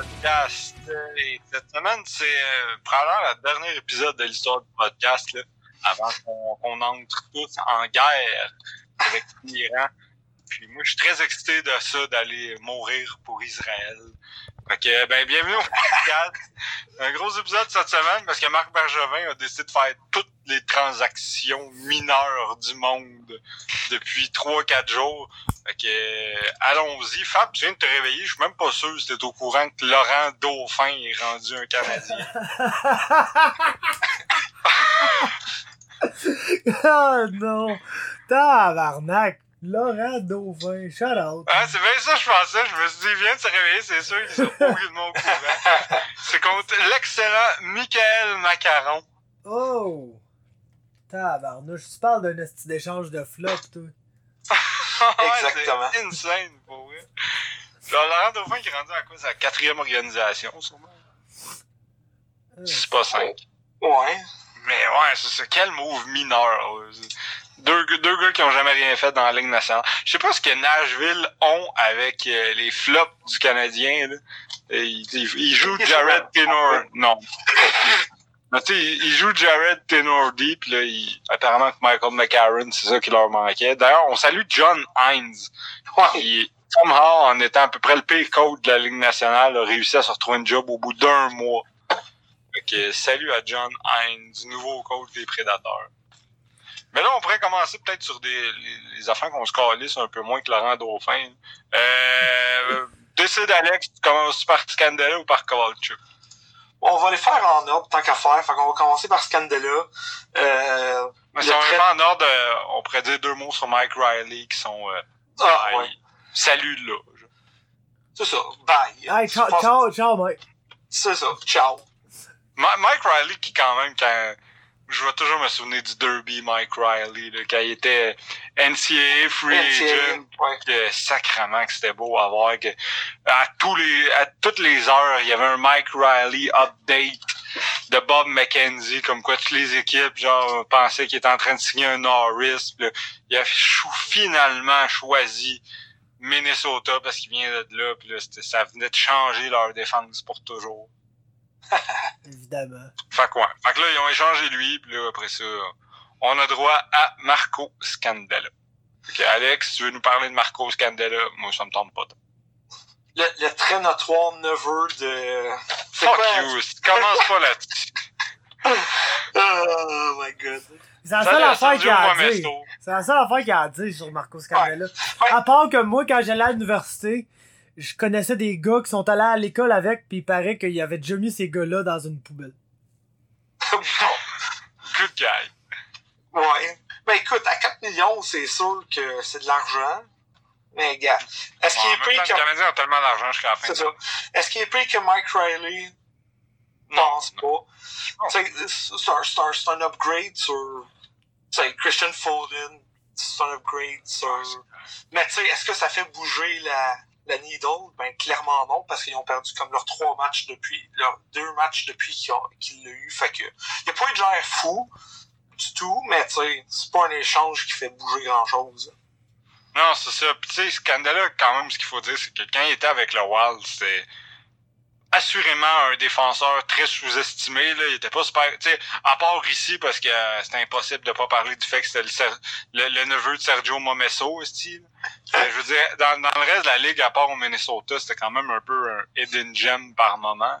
podcast. Et cette semaine, c'est euh, probablement le dernier épisode de l'histoire du podcast, là, avant qu'on qu'on entre tous en guerre avec l'Iran. Puis moi, je suis très excité de ça, d'aller mourir pour Israël. Fait que, ben, bienvenue au podcast. Un gros épisode cette semaine parce que Marc Bergevin a décidé de faire toutes les transactions mineures du monde depuis 3-4 jours. Fait que, euh, allons-y. Fab, tu viens de te réveiller. Je suis même pas sûr si t'es au courant que Laurent Dauphin est rendu un Canadien. oh non! Tabarnak! Laurent Dauphin, shout out! Ah, c'est bien ça, je pensais. Je me suis dit, il vient de se réveiller, c'est sûr qu'ils sont aucunement au courant. C'est contre l'excellent Michael Macaron. Oh! Tabarnouche, tu parles d'un esti d'échange de flop, toi. Exactement. C'est insane, pour vrai. Alors, Laurent Dauphin qui est rendu à quoi? Sa quatrième organisation, sûrement. Euh, C'est pas cinq. Ouais. Mais ouais, c'est ça. Quel move mineur. Deux, gars qui ont jamais rien fait dans la Ligue nationale. Je sais pas ce que Nashville ont avec euh, les flops du Canadien. Là. Ils, ils- ils jouent Jared Tenor. Non. Mais tu sais, ils jouent Jared Tenordi, puis là, ils- apparemment que Michael McCarron, c'est ça qui leur manquait. D'ailleurs, on salue John Hines, qui, somehow, en étant à peu près le pire coach de la Ligue nationale, a réussi à se retrouver un job au bout d'un mois. Fait que salut à John Hines, nouveau coach des Prédateurs. Mais là, on pourrait commencer peut-être sur des les, les affaires qu'on se calisse un peu moins que Laurent Dauphin. Euh, décide Alex, tu commences par Scandella ou par Kovalchuk? On va les faire en ordre, tant qu'à faire. Fait qu'on va commencer par Scandella. Euh, Mais si on pas en ordre, euh, on pourrait dire deux mots sur Mike Riley qui sont euh, ah, bye. ouais. Salut là. C'est ça. Bye. Hey, ciao, ciao, ciao, mec. C'est ça. Ciao. Ma- Mike Riley qui quand même quand je vais toujours me souvenir du derby Mike Riley là, quand il était NCAA free agent ouais. que sacrement que c'était beau à voir que à tous les à toutes les heures il y avait un Mike Riley update de Bob McKenzie comme quoi toutes les équipes genre pensaient qu'il était en train de signer un Norris puis là, il a finalement choisi Minnesota parce qu'il vient de là puis là ça venait de changer leur défense pour toujours Évidemment. fait quoi fait que là ils ont échangé lui puis là après ça on a droit à Marco Scandella Ok, Alex, tu veux nous parler de Marco Scandella? Moi, ça me tente pas. Le, le très notoire neveu de... Fuck quoi? you, commence pas là-dessus. Oh my god. C'est la seule affaire qu'il a à dire. C'est la seule affaire qu'il a à dire sur Marco Scandella. Ouais. À part que moi, quand j'allais à l'université, je connaissais des gars qui sont allés à l'école avec, puis il paraît qu'il avait déjà mis ces gars-là dans une poubelle. Good guy. ouais. Ben écoute, à 4 millions, c'est sûr que c'est de l'argent. Mais gars, est-ce Bon, qu'il est pris que... les Canadiens ont tellement d'argent jusqu'à la fin. C'est ça. Est-ce qu'il est pris que Mike Riley? pense pas. C'est un, upgrade sur Christian Foden. C'est un upgrade sur. Mais tu sais, est-ce que ça fait bouger la, la needle? Ben clairement non, parce qu'ils ont perdu comme leurs trois matchs depuis. leurs deux matchs depuis qu'ils ont- qu'il l'a eu. Fait que. Il a pas eu de l'air fou du tout, mais tu sais, c'est pas un échange qui fait bouger grand chose. Non, c'est ça. Puis tu sais, Scandella, quand même, ce qu'il faut dire, c'est que quand il était avec le Wild, c'était assurément un défenseur très sous-estimé. Il était pas super. À part ici, parce que euh, c'était impossible de pas parler du fait que c'était le, neveu de Sergio Momesso, style. je veux dire, dans, dans le reste de la ligue, à part au Minnesota, c'était quand même un peu un hidden gem par moment.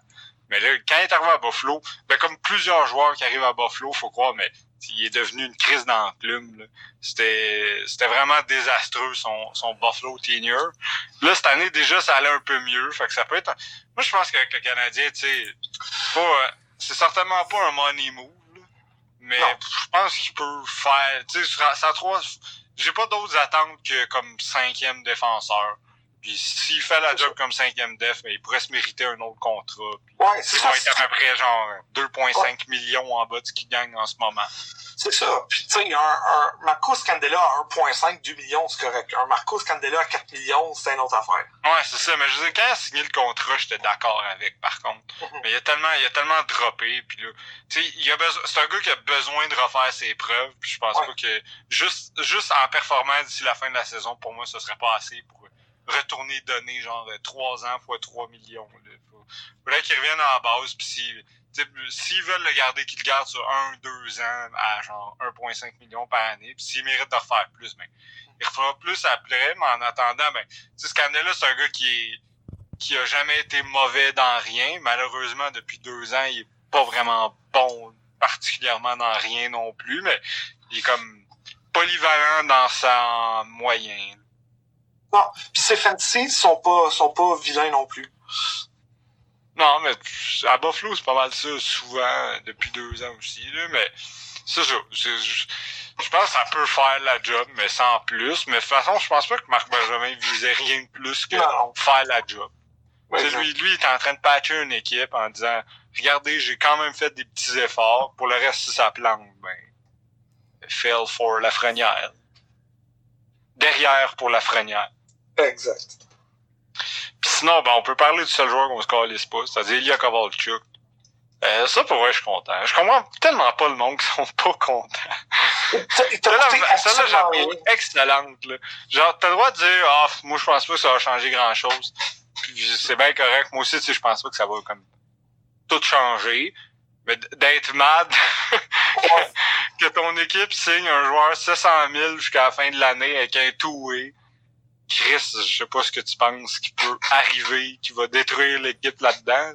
Mais là, quand il est arrivé à Buffalo, ben comme plusieurs joueurs qui arrivent à Buffalo, faut croire, mais il est devenu une crise dans la plume. C'était c'était vraiment désastreux son, son Buffalo tenure. Là, cette année, déjà, ça allait un peu mieux. Fait que ça peut être. un- Moi, je pense qu'avec le Canadien, tu sais, pas, euh, c'est certainement pas un money move. là. Mais je pense qu'il peut faire. Tu sais, trois. J'ai pas d'autres attentes que comme cinquième défenseur. Puis s'il fait la job comme cinquième def, ben, il pourrait se mériter un autre contrat. Puis Ouais, c'est il ça. va être à peu près genre 2,5 millions en bas de ce qu'il gagne en ce moment. C'est ça. Puis, tu sais, un, un Marco Scandella à 1,5, 2 millions, c'est correct. Un Marco Scandella à 4 millions, c'est une autre affaire. Ouais, c'est ça. Mais je veux dire, quand il a signé le contrat, j'étais d'accord avec, par contre. Mhm. Mais il a tellement, il a tellement droppé. Puis là, tu sais, il a besoin, c'est un gars qui a besoin de refaire ses preuves. Puis je pense Ouais. pas que juste, juste en performant d'ici la fin de la saison, pour moi, ce serait pas assez pour retourner donner genre 3 ans fois 3 millions. Là. Faudrait qu'il revienne en base, puis s'il s'ils veulent le garder, qu'ils le gardent sur 1-2 ans à genre 1,5 million par année. Puis s'il mérite de refaire plus, ben, il refera plus après, mais en attendant, ben, sais, Scandella, c'est un gars qui est, qui a jamais été mauvais dans rien. Malheureusement, depuis deux ans, il est pas vraiment bon, particulièrement dans rien non plus, mais il est comme polyvalent dans sa moyenne. Non, puis ses fantasy sont pas, sont pas vilains non plus. Non, mais à Buffalo, c'est pas mal ça, souvent, depuis deux ans aussi, là, mais c'est ça. Je pense que ça peut faire la job, mais sans plus. Mais de toute façon, je pense pas que Marc Benjamin visait rien de plus que faire la job. lui, lui, il est en train de patcher une équipe en disant Regardez, j'ai quand même fait des petits efforts. Pour le reste, si ça plante, ben fail for la frenière. Derrière pour la frenière. Exact. Puis sinon, ben, on peut parler du seul joueur qu'on se calisse pas, c'est-à-dire Ilya Kovalchuk. Euh, ça, pour vrai, je suis content. Je comprends tellement pas le monde qui sont pas contents. Celle-là, j'ai excellente. Là. Genre, t'as le droit de dire, ah, moi, je pense pas que ça va changer grand-chose. Puis c'est bien correct. Moi aussi, tu sais, je pense pas que ça va comme tout changer. Mais d'être mad que ton équipe signe un joueur 700 000 jusqu'à la fin de l'année avec un two-way Chris, je sais pas ce que tu penses qui peut arriver, qui va détruire l'équipe là-dedans.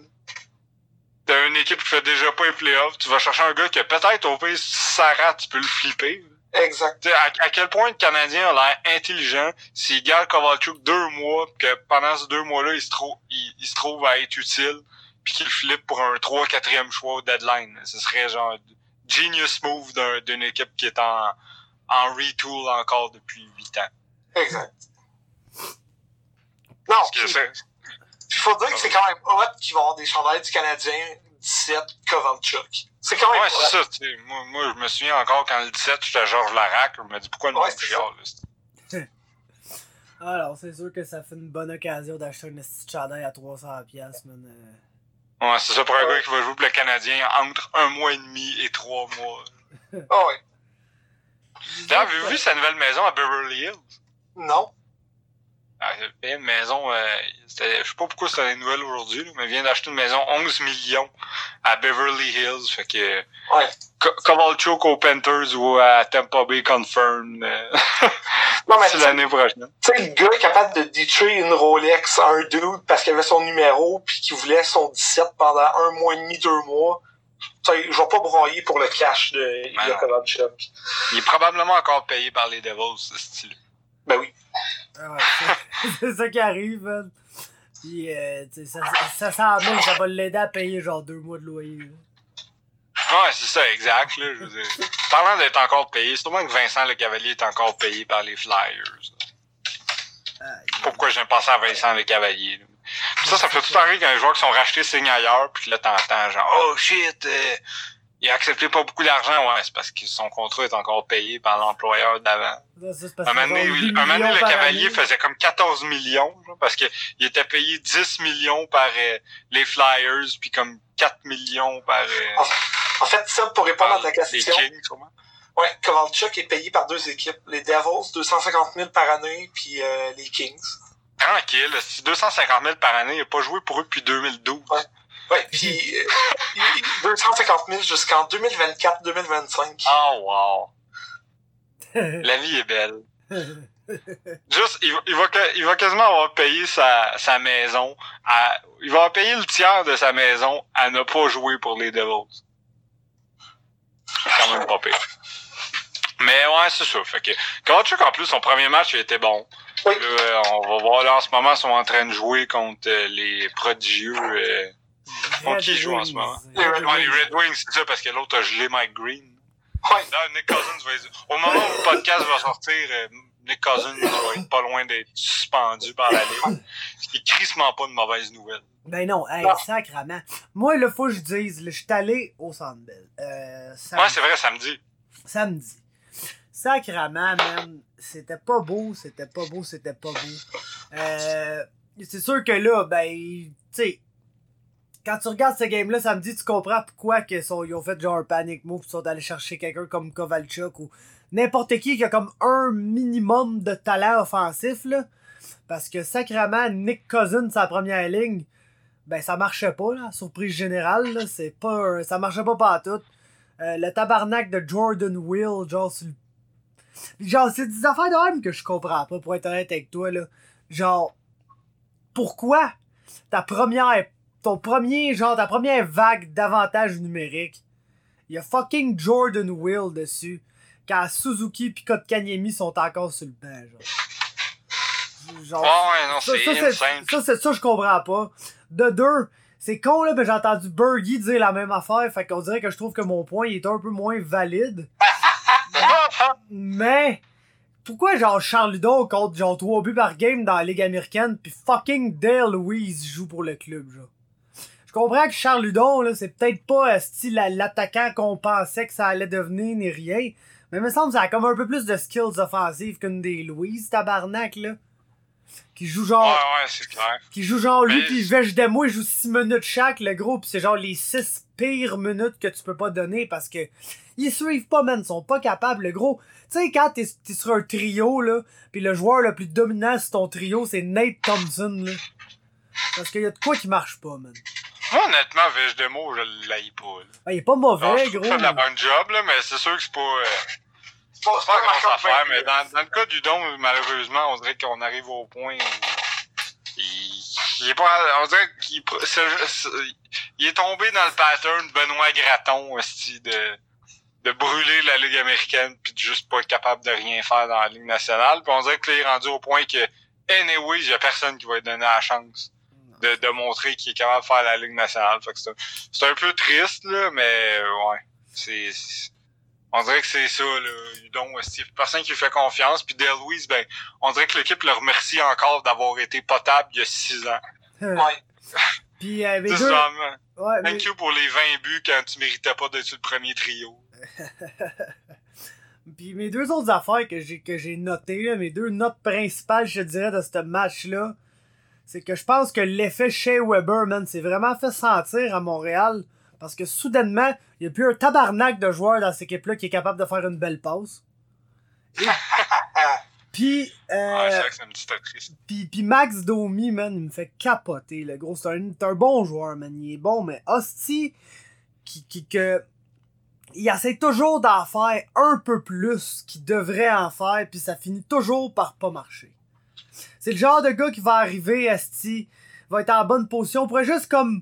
T'as une équipe qui fait déjà pas les playoffs, tu vas chercher un gars qui peut-être au ça rate, tu peux le flipper. Exact. À, quel point le Canadien a l'air intelligent s'il garde Kovalchuk deux mois, que pendant ces deux mois-là, il se trouve, il, se trouve à être utile, puis qu'il flippe pour un 3 4 choix au deadline. Ce serait genre genius move d'une équipe qui est en, en retool encore depuis huit ans. Exact. Non, il faut dire que c'est quand même hot qu'ils vont avoir des chandails du Canadien 17 Kovalchuk. C'est quand même Ouais, c'est ça. Moi, moi, je me souviens encore quand le 17, j'étais Georges Larac, je me dis pourquoi le ouais, chiale, Alors, c'est sûr que ça fait une bonne occasion d'acheter un petit chandail à 300$, man. Euh. Ouais, c'est ça pour un gars qui va jouer pour le Canadien entre un mois et demi et trois mois. oh, ouais. D'ailleurs, avez-vous vu sa nouvelle maison à Beverly Hills? Non. Une maison, euh, je sais pas pourquoi c'est une nouvelle aujourd'hui, mais il vient d'acheter une maison 11 millions à Beverly Hills. Fait que, ouais. Kovalchuk aux Panthers ou à Tampa Bay confirm. Euh, c'est l'année prochaine. Tu sais, le gars est capable de détruire une Rolex à un dude parce qu'il avait son numéro puis qu'il voulait son 17 pendant un mois et demi, deux mois. Tu sais, je vais pas broyer pour le cash de ben Kovalchuk. Il est probablement encore payé par les Devils, ce style. Ben oui. Ah c'est ça qui arrive, man. Puis, euh, ça, ça, ça sent bien ça va l'aider à payer genre deux mois de loyer. Ouais, c'est ça, exact. Là, je veux dire. Parlant d'être encore payé, c'est sûrement que Vincent Le Cavalier est encore payé par les Flyers. Pourquoi j'aime passer à Vincent Le Cavalier? ça, ça fait tout arriver quand les joueurs qui sont rachetés signent ailleurs, puis là, t'entends genre, oh shit, euh, il a accepté pas beaucoup d'argent, ouais, c'est parce que son contrat est encore payé par l'employeur d'avant. Un moment donné, le cavalier faisait comme 14 millions, parce que il était payé 10 millions par euh, les Flyers, puis comme 4 millions par... Euh, en fait, ça, pour répondre à ta question... Les Kings, sûrement. Ouais, Kovalchuk est payé par deux équipes. Les Devils, 250 000 par année, puis euh, les Kings. Tranquille, 250 000 par année, il n'a pas joué pour eux depuis 2012. Ouais. Ouais, puis euh, 250 000 jusqu'en 2024-2025. Oh, wow. La vie est belle. Juste, il, il, va, il va quasiment avoir payé sa, sa maison. À, il va avoir payé le tiers de sa maison à ne pas jouer pour les Devils. C'est quand même pas pire. Mais ouais, c'est ça. Fait que, Kowalczyk, en plus, son premier match, il était bon. Oui. Là, on va voir là en ce moment, ils sont en train de jouer contre les prodigieux. Euh, Contre qui joue en ce moment? Les Red, Wings. les Red Wings, c'est ça, parce que l'autre a gelé Mike Green. Ouais. Là, Nick Cousins va être... Au moment où le podcast va sortir, euh, Nick Cousins va être pas loin d'être suspendu par la Ligue. Ce qui est crissement pas une mauvaise nouvelle. Ben non, hey, sacrement. Moi, il faut que je dise, je suis allé au Sandbell. Euh, ouais, c'est vrai, samedi. Samedi. Sacrament, man. C'était pas beau, c'était pas beau, c'était pas beau. Euh, c'est sûr que là, ben, tu sais, quand tu regardes ce game-là, ça me dit tu comprends pourquoi ils ont fait genre un panic move, ils sont allés chercher quelqu'un comme Kovalchuk ou n'importe qui qui a comme un minimum de talent offensif, là. Parce que sacrément, Nick Cousin, sa première ligne, ben ça marchait pas, là, surprise générale, c'est pas, ça marchait pas partout. Euh, le tabarnak de Jordan Will, genre, le... genre, c'est des affaires de même que je comprends pas, pour être honnête avec toi, là. Genre, pourquoi ta première, ton premier, genre, ta première vague d'avantages numériques, il y a fucking Jordan Will dessus, quand Suzuki pis Kotkaniemi sont encore sur le banc, genre. Genre, ouais, non, ça, c'est ça, ça, ça, je comprends pas. De deux, c'est con, là, mais j'ai entendu Bergie dire la même affaire, fait qu'on dirait que je trouve que mon point il est un peu moins valide. Mais, pourquoi genre Charles Ludon compte genre 3 buts par game dans la Ligue américaine, puis fucking Dale Louise joue pour le club, genre? Je comprends que Charles Ludon, là, c'est peut-être pas euh, style la- l'attaquant qu'on pensait que ça allait devenir, ni rien. Mais il me semble que ça a comme un peu plus de skills offensifs qu'une des Louise, tabarnak, là. Qui joue genre Ouais, ouais, c'est clair. qui joue genre lui Mais- pis Vech Demo il joue 6 minutes chaque le gros pis c'est genre les 6 pires minutes que tu peux pas donner parce que ils suivent pas man, ils sont pas capables le gros. Tu sais quand t'es t'es sur un trio là, pis le joueur le plus dominant sur ton trio c'est Nate Thompson là. Parce qu'il y a de quoi qui marche pas man. Moi, honnêtement, Vege Demo, je l'haïs pas. Là. Ah, il est pas Alors, mauvais je trouve gros. qu'il fait de la bonne job, là, mais c'est sûr que c'est pas, euh, C'est pas, pas grosse affaire. de Mais dans, dans le cas du don, malheureusement, on dirait qu'on arrive au point où il, il est pas, on dirait qu'il, pr- c'est- c'est- il est tombé dans le pattern Benoît Graton, esti, de, de brûler la Ligue américaine puis de juste pas être capable de rien faire dans la Ligue nationale. Puis on dirait que là, il est rendu au point que, anyway, il y a personne qui va lui donner la chance de, de montrer qu'il est capable de faire la Ligue nationale. C'est un, peu triste, là, mais ouais. C'est. On dirait que c'est ça, là. Donc, Steve, personne qui lui fait confiance. Puis Dale Louise, ben, on dirait que l'équipe le remercie encore d'avoir été potable il y a six ans. Ouais. Pis euh, deux... ça, mais- Thank you pour les 20 buts quand tu méritais pas d'être le premier trio. Puis mes deux autres affaires que j'ai que j'ai notées, là, mes deux notes principales, je dirais, de ce match-là, c'est que je pense que l'effet Shea Weber, man, s'est vraiment fait sentir à Montréal. Parce que soudainement, il n'y a plus un tabarnak de joueurs dans cette équipe-là qui est capable de faire une belle passe. Et- Puis, Ouais, euh, puis, puis Max Domi, man, il me fait capoter, le gros. C'est un, un bon joueur, man. Il est bon, mais Hostie, qui, qui, que, il essaie toujours d'en faire un peu plus qu'il devrait en faire, puis ça finit toujours par pas marcher. C'est le genre de gars qui va arriver, Asti, va être en bonne position, pourrait juste comme,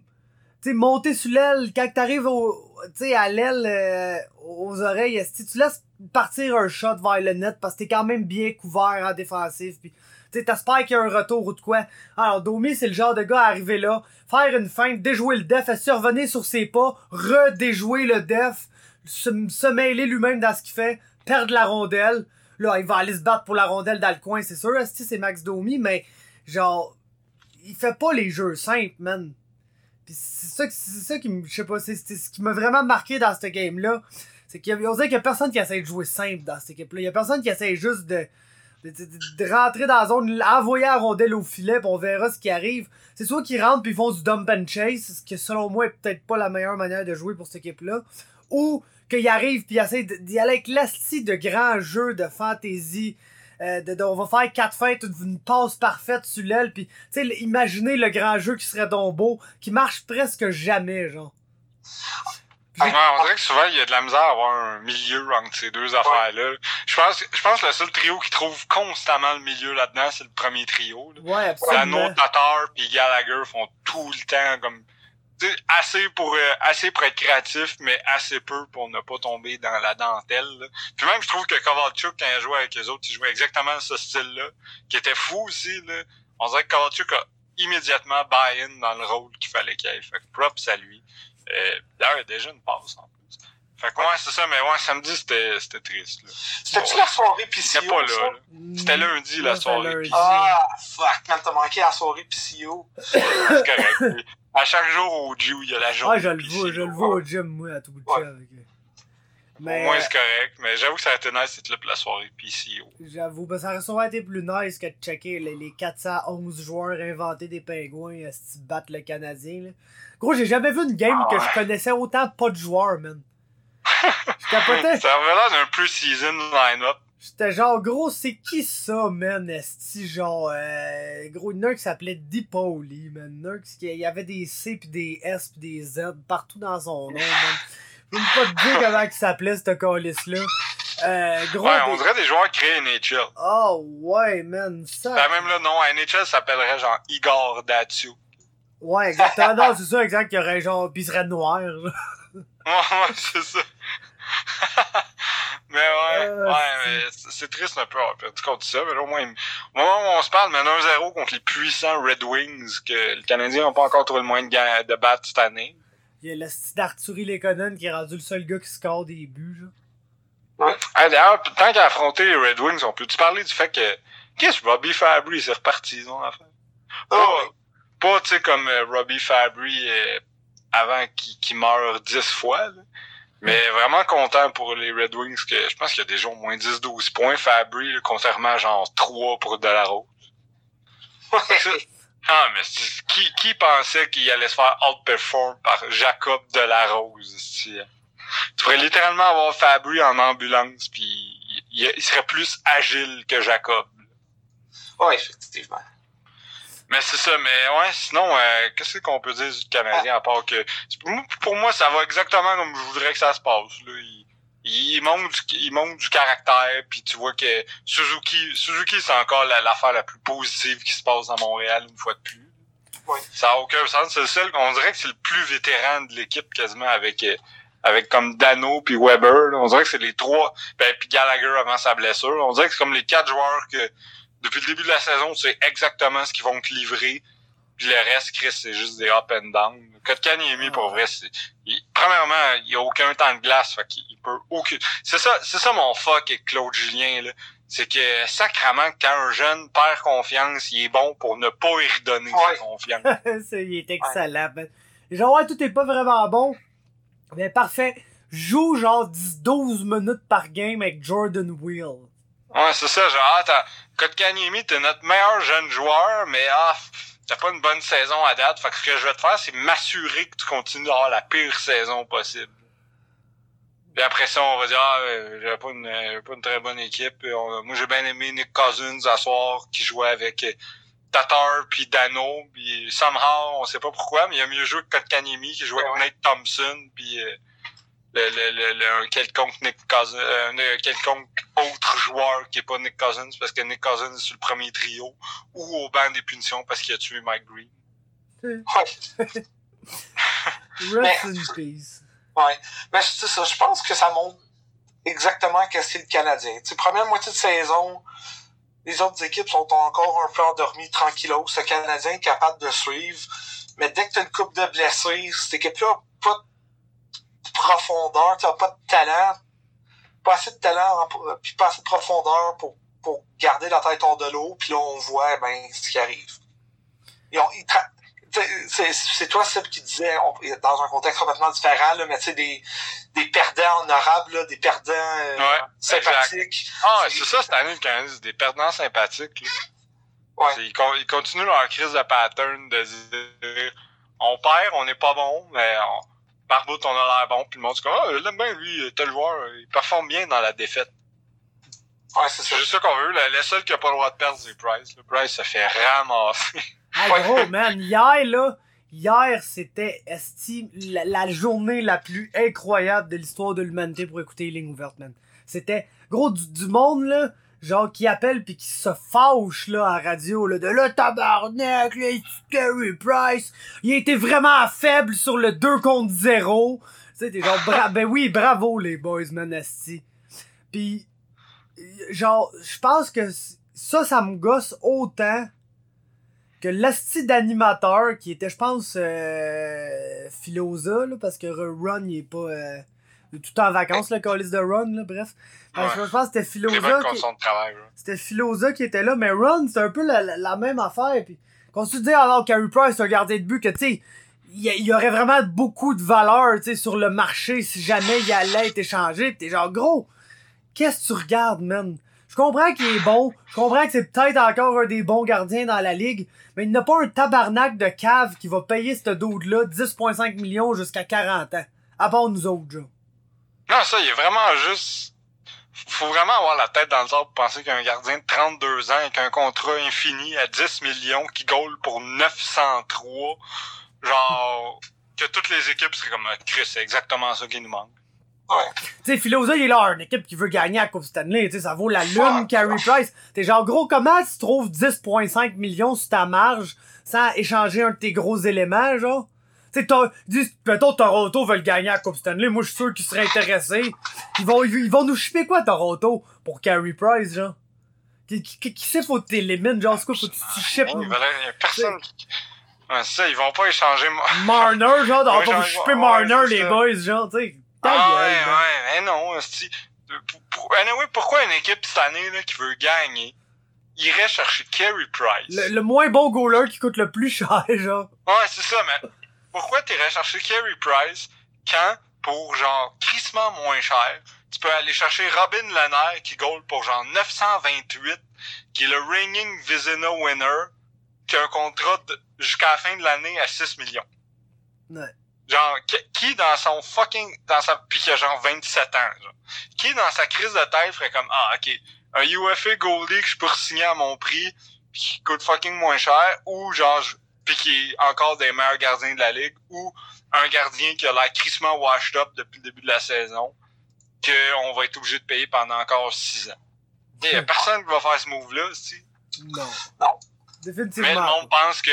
sais, monter sur l'aile, quand t'arrives au, tu sais, à l'aile, euh, aux oreilles, Asti, tu laisses partir un shot vers le net parce que t'es quand même bien couvert en défensif, puis tu t'espères qu'il y a un retour ou de quoi. Alors, Domi, c'est le genre de gars à arriver là, faire une feinte, déjouer le def, de revenir sur ses pas, redéjouer le def, se, se mêler lui-même dans ce qu'il fait, perdre la rondelle. Là, il va aller se battre pour la rondelle dans le coin, c'est sûr, esti, c'est Max Domi, mais genre, il fait pas les jeux simples, man. Pis c'est ça, c'est ça qui me, je sais pas, c'est ce qui m'a vraiment marqué dans ce game-là. C'est qu'il y a, on dirait qu'il y a personne qui essaie de jouer simple dans cette équipe-là. Il y a personne qui essaie juste de, de, rentrer dans la zone, envoyer la rondelle au filet, pis on verra ce qui arrive. C'est soit qu'ils rentrent puis ils font du dump and chase, ce qui selon moi est peut-être pas la meilleure manière de jouer pour cette équipe-là, ou qu'ils arrivent puis ils essaient de- d'y aller avec l'asti de grands jeux de fantasy. euh, de, de- on va faire quatre feintes, une, une passe parfaite sur l'aile, puis tu sais, l- imaginez le grand jeu qui serait donc beau, qui marche presque jamais, genre. Ouais, on dirait que souvent, il y a de la misère à avoir un milieu entre ces deux affaires-là. Je pense, je pense que le seul trio qui trouve constamment le milieu là-dedans, c'est le premier trio. Là. Ouais, Dano, absolument. Tatar puis Gallagher font tout le temps comme assez pour euh, assez pour être créatif, mais assez peu pour ne pas tomber dans la dentelle. là. Puis même je trouve que Kovalchuk, quand il jouait avec les autres, il jouait exactement ce style-là, qui était fou aussi. Là. On dirait que Kovalchuk a immédiatement buy-in dans le rôle qu'il fallait qu'il ait. Fait que props à lui. Euh, D'ailleurs, il a déjà une passe en plus. Fait que ouais, c'est ça, mais ouais, samedi c'était c'était triste. C'était-tu la soirée C'était PCO? pas ça? là. là. C'était lundi la soirée. c'était lundi. Ah, fuck, man, t'as manqué la soirée PCO. C'est correct. À chaque jour au Dieu, il y a la journée. Ouais, je le vois, je le vois au gym, moi, à tout bout de Ouais. avec eux. Au Mais, moins, euh, c'est correct. Mais j'avoue que ça a été nice cette la soirée PCO. j'avoue, ben, ça aurait sûrement été plus nice que de checker les, les 411 joueurs inventés des pingouins, si battent le Canadien, là. Gros, j'ai jamais vu une game Ah que ouais. je connaissais autant pas de joueurs, man. Je capotais. Ça avait l'air d'un pre-season line-up. J'étais genre, gros, c'est qui ça, man? Esti, genre, euh, gros, qui s'appelait Dipoli, man. Nurk, il y avait des C pis des S pis des Z partout dans son nom, man. Je peux pas te dire comment il s'appelait, cette calice-là. Euh, gros, Ouais, des- on dirait des joueurs créés NHL. Oh, ouais, man, ça. Ben, même là, non, NHL s'appellerait genre Igor Datsou. Ouais, exactement. non, c'est ça, exact, qu'il y aurait genre, pis il serait noir, là. Ouais, ouais, c'est ça. mais ouais, Euh, ouais, c'est- mais triste un peu, on peut contre ça, mais là, au moins, au moment où on se parle, mène 1-0 contre les puissants Red Wings, que les Canadiens n'ont pas encore trouvé le moyen de, de battre cette année. Il y a le style d'Arthurie Lekonen qui est rendu le seul gars qui score des buts, là. Ah, D'ailleurs, tant qu'à affronter les Red Wings, on peut-tu parler du fait que, qu'est-ce que Robbie Fabry, c'est reparti, ils ont affaire? Pas, pas tu sais, comme euh, Robbie Fabry euh, avant qu'il meure 10 fois, là. Mais vraiment content pour les Red Wings, que je pense qu'il y a déjà au moins 10-12 points Fabry, contrairement à genre 3 pour Delarose. Ah, mais qui, qui pensait qu'il allait se faire outperform par Jacob Delarose, ici, hein? Tu pourrais littéralement avoir Fabry en ambulance, puis il, il serait plus agile que Jacob. Ouais, effectivement. Mais c'est ça, mais ouais, sinon, euh, qu'est-ce qu'on peut dire du Canadien à part que... Pour moi, ça va exactement comme je voudrais que ça se passe. Là. Il, il, montre, du- il montre du caractère, puis tu vois que Suzuki, Suzuki c'est encore la- l'affaire la, plus positive qui se passe à Montréal une fois de plus. Ouais. Ça a aucun sens. C'est le seul, on dirait que c'est le plus vétéran de l'équipe quasiment avec... euh, avec comme Dano puis Weber, là. on dirait que c'est les trois, ben, puis Gallagher avant sa blessure. On dirait que c'est comme les quatre joueurs que depuis le début de la saison, tu sais exactement ce qu'ils vont te livrer. Puis le reste, Chris, c'est juste des up and down. Kotkaniemi, pour vrai, c'est. il- premièrement, il y a aucun temps de glace, fait qu'il il peut aucun. C'est ça, c'est ça mon fuck avec Claude Julien, là. C'est que sacrament, quand un jeune perd confiance, il est bon pour ne pas y redonner Ouais. sa confiance. Il est excellent, man. Genre, ouais, tout est pas vraiment bon. Mais parfait. Joue genre 10-12 minutes par game avec Jordan Wheel. Ouais, c'est ça, genre, ah, t'as, Kotkaniemi, t'es notre meilleur jeune joueur, mais ah, t'as pas une bonne saison à date. Fait que ce que je vais te faire, c'est m'assurer que tu continues d'avoir la pire saison possible. Puis après ça, on va dire, ah, euh, j'avais pas une, euh, pas une très bonne équipe. On- moi, j'ai bien aimé Nick Cousins à soir, qui jouait avec euh, Tatar puis Dano. Puis somehow, on sait pas pourquoi, mais il a mieux joué que Kotkaniemi, qui jouait avec Nate Thompson, puis euh, le, le, le, le- un quelconque Nick Cousins, euh, un quelconque autre joueur qui est pas Nick Cousins, parce que Nick Cousins est sur le premier trio, ou au banc des punitions parce qu'il a tué Mike Green. Rest in peace. Ouais. Mais c'est ça, je pense que ça montre exactement qu'est-ce qu'est le Canadien. Tu première moitié de saison, les autres équipes sont encore un peu endormies tranquillos. Ce Canadien est capable de suivre. Mais dès que tu as une coupe de blessés, cette équipe-là profondeur, tu pas de talent, pas assez de talent, en- puis pas assez de profondeur pour, pour garder la tête hors de l'eau. Puis là, on voit ben, ce qui arrive. Ils ont- ils tra- t'sais, c'est c'est toi, Seb, qui disait, on- dans un contexte complètement différent, là, mais tu sais, des, des perdants honorables, là, des perdants euh, Ouais, sympathiques. Ah, c'est ça cette année, le Canadien, c'est des perdants sympathiques. là. Ouais. C'est- Ils, con- ils continuent leur crise de pattern de dire on perd, on n'est pas bon, mais on, par bout on a l'air bon, puis le monde c'est comme ah, je l'aime bien lui, tel joueur, il performe bien dans la défaite. Ouais, c'est juste ça qu'on veut. Le, le seul qui a pas le droit de perdre, c'est Price. Le Price se fait ramasser. Hey, Ouais. gros, man, hier, là, hier, c'était, la, la journée la plus incroyable de l'histoire de l'humanité pour écouter les lignes ouvertes, man. C'était, gros, du, du monde, là, genre, qui appelle puis qui se fâche, là, à radio, là, de là, tabarnak, là, Carey Price, il était vraiment faible sur le 2 contre 0. Tu sais, t'es genre, bra ben oui, bravo, les boys, man, esti. Pis, genre, je pense que ça, ça me gosse autant que l'asti d'animateur qui était, je pense, euh, Philosa, là, parce que Ron, il est pas euh, tout en vacances, le colis de Ron, là, bref. Ouais. Je pense que c'était Philosa qui, c'était Philosa qui était là, mais Ron, c'est un peu la, la, la même affaire. Puis, quand tu dis, alors, Carey Price, un gardien de but, que, tu sais, il y, a- aurait vraiment beaucoup de valeur, tu sais, sur le marché si jamais il allait être échangé. T'es genre, gros, qu'est-ce que tu regardes, man? Je comprends qu'il est bon, je comprends que c'est peut-être encore un des bons gardiens dans la ligue, mais il n'a pas un tabarnak de cave qui va payer ce dude-là 10,5 millions jusqu'à 40 ans. À part nous autres, genre. Non, ça, il est vraiment juste faut vraiment avoir la tête dans le sable pour penser qu'un gardien de 32 ans avec un contrat infini à 10 millions qui goal pour 903, genre, que toutes les équipes seraient comme, Chris, c'est exactement ça qui nous manque. Ouais. Tu sais, Philosa, il est là, une équipe qui veut gagner à Coupe Stanley, tu sais, ça vaut la lune, Carey Price. T'es genre, gros, comment tu trouves 10,5 millions sur ta marge sans échanger un de tes gros éléments, genre? Tu sais, mettons, Toronto veut le gagner à Coupe Stanley, moi, je suis sûr qu'ils seraient intéressés. Ils vont, ils vont nous chipper quoi, Toronto, pour Carey Price, genre? Qui, qui, qui sait, faut que t'élimines, genre, c'est quoi, faut que tu chippes Il y a personne qui... Ouais, c'est ça, ils vont pas échanger... Marner, genre, on va ouais, Marner, les boys, genre, tu sais. Ah ouais, ouais, mais non, pour, anyway, pourquoi une équipe cette année là, qui veut gagner irait chercher Carey Price? Le, le moins bon goaler qui coûte le plus cher, genre. Ouais, c'est ça, mais pourquoi t'irais chercher Carey Price quand, pour genre crissement moins cher, tu peux aller chercher Robin Lehner qui goal pour genre 928, qui est le reigning Vizina winner, qui a un contrat jusqu'à la fin de l'année à 6 millions. Ouais. Genre, qui, dans son fucking, dans sa, pis qui a genre 27 ans, genre, qui dans sa crise de tête ferait comme, ah, ok, un UFA Goldie que je peux signer à mon prix, pis qui coûte fucking moins cher, ou genre, pis qui est encore des meilleurs gardiens de la ligue, ou un gardien qui a l'air crissement washed up depuis le début de la saison, qu'on va être obligé de payer pendant encore 6 ans. Il y a personne qui va faire ce move-là, tu Non. Non. Définitivement. mais le monde pense que,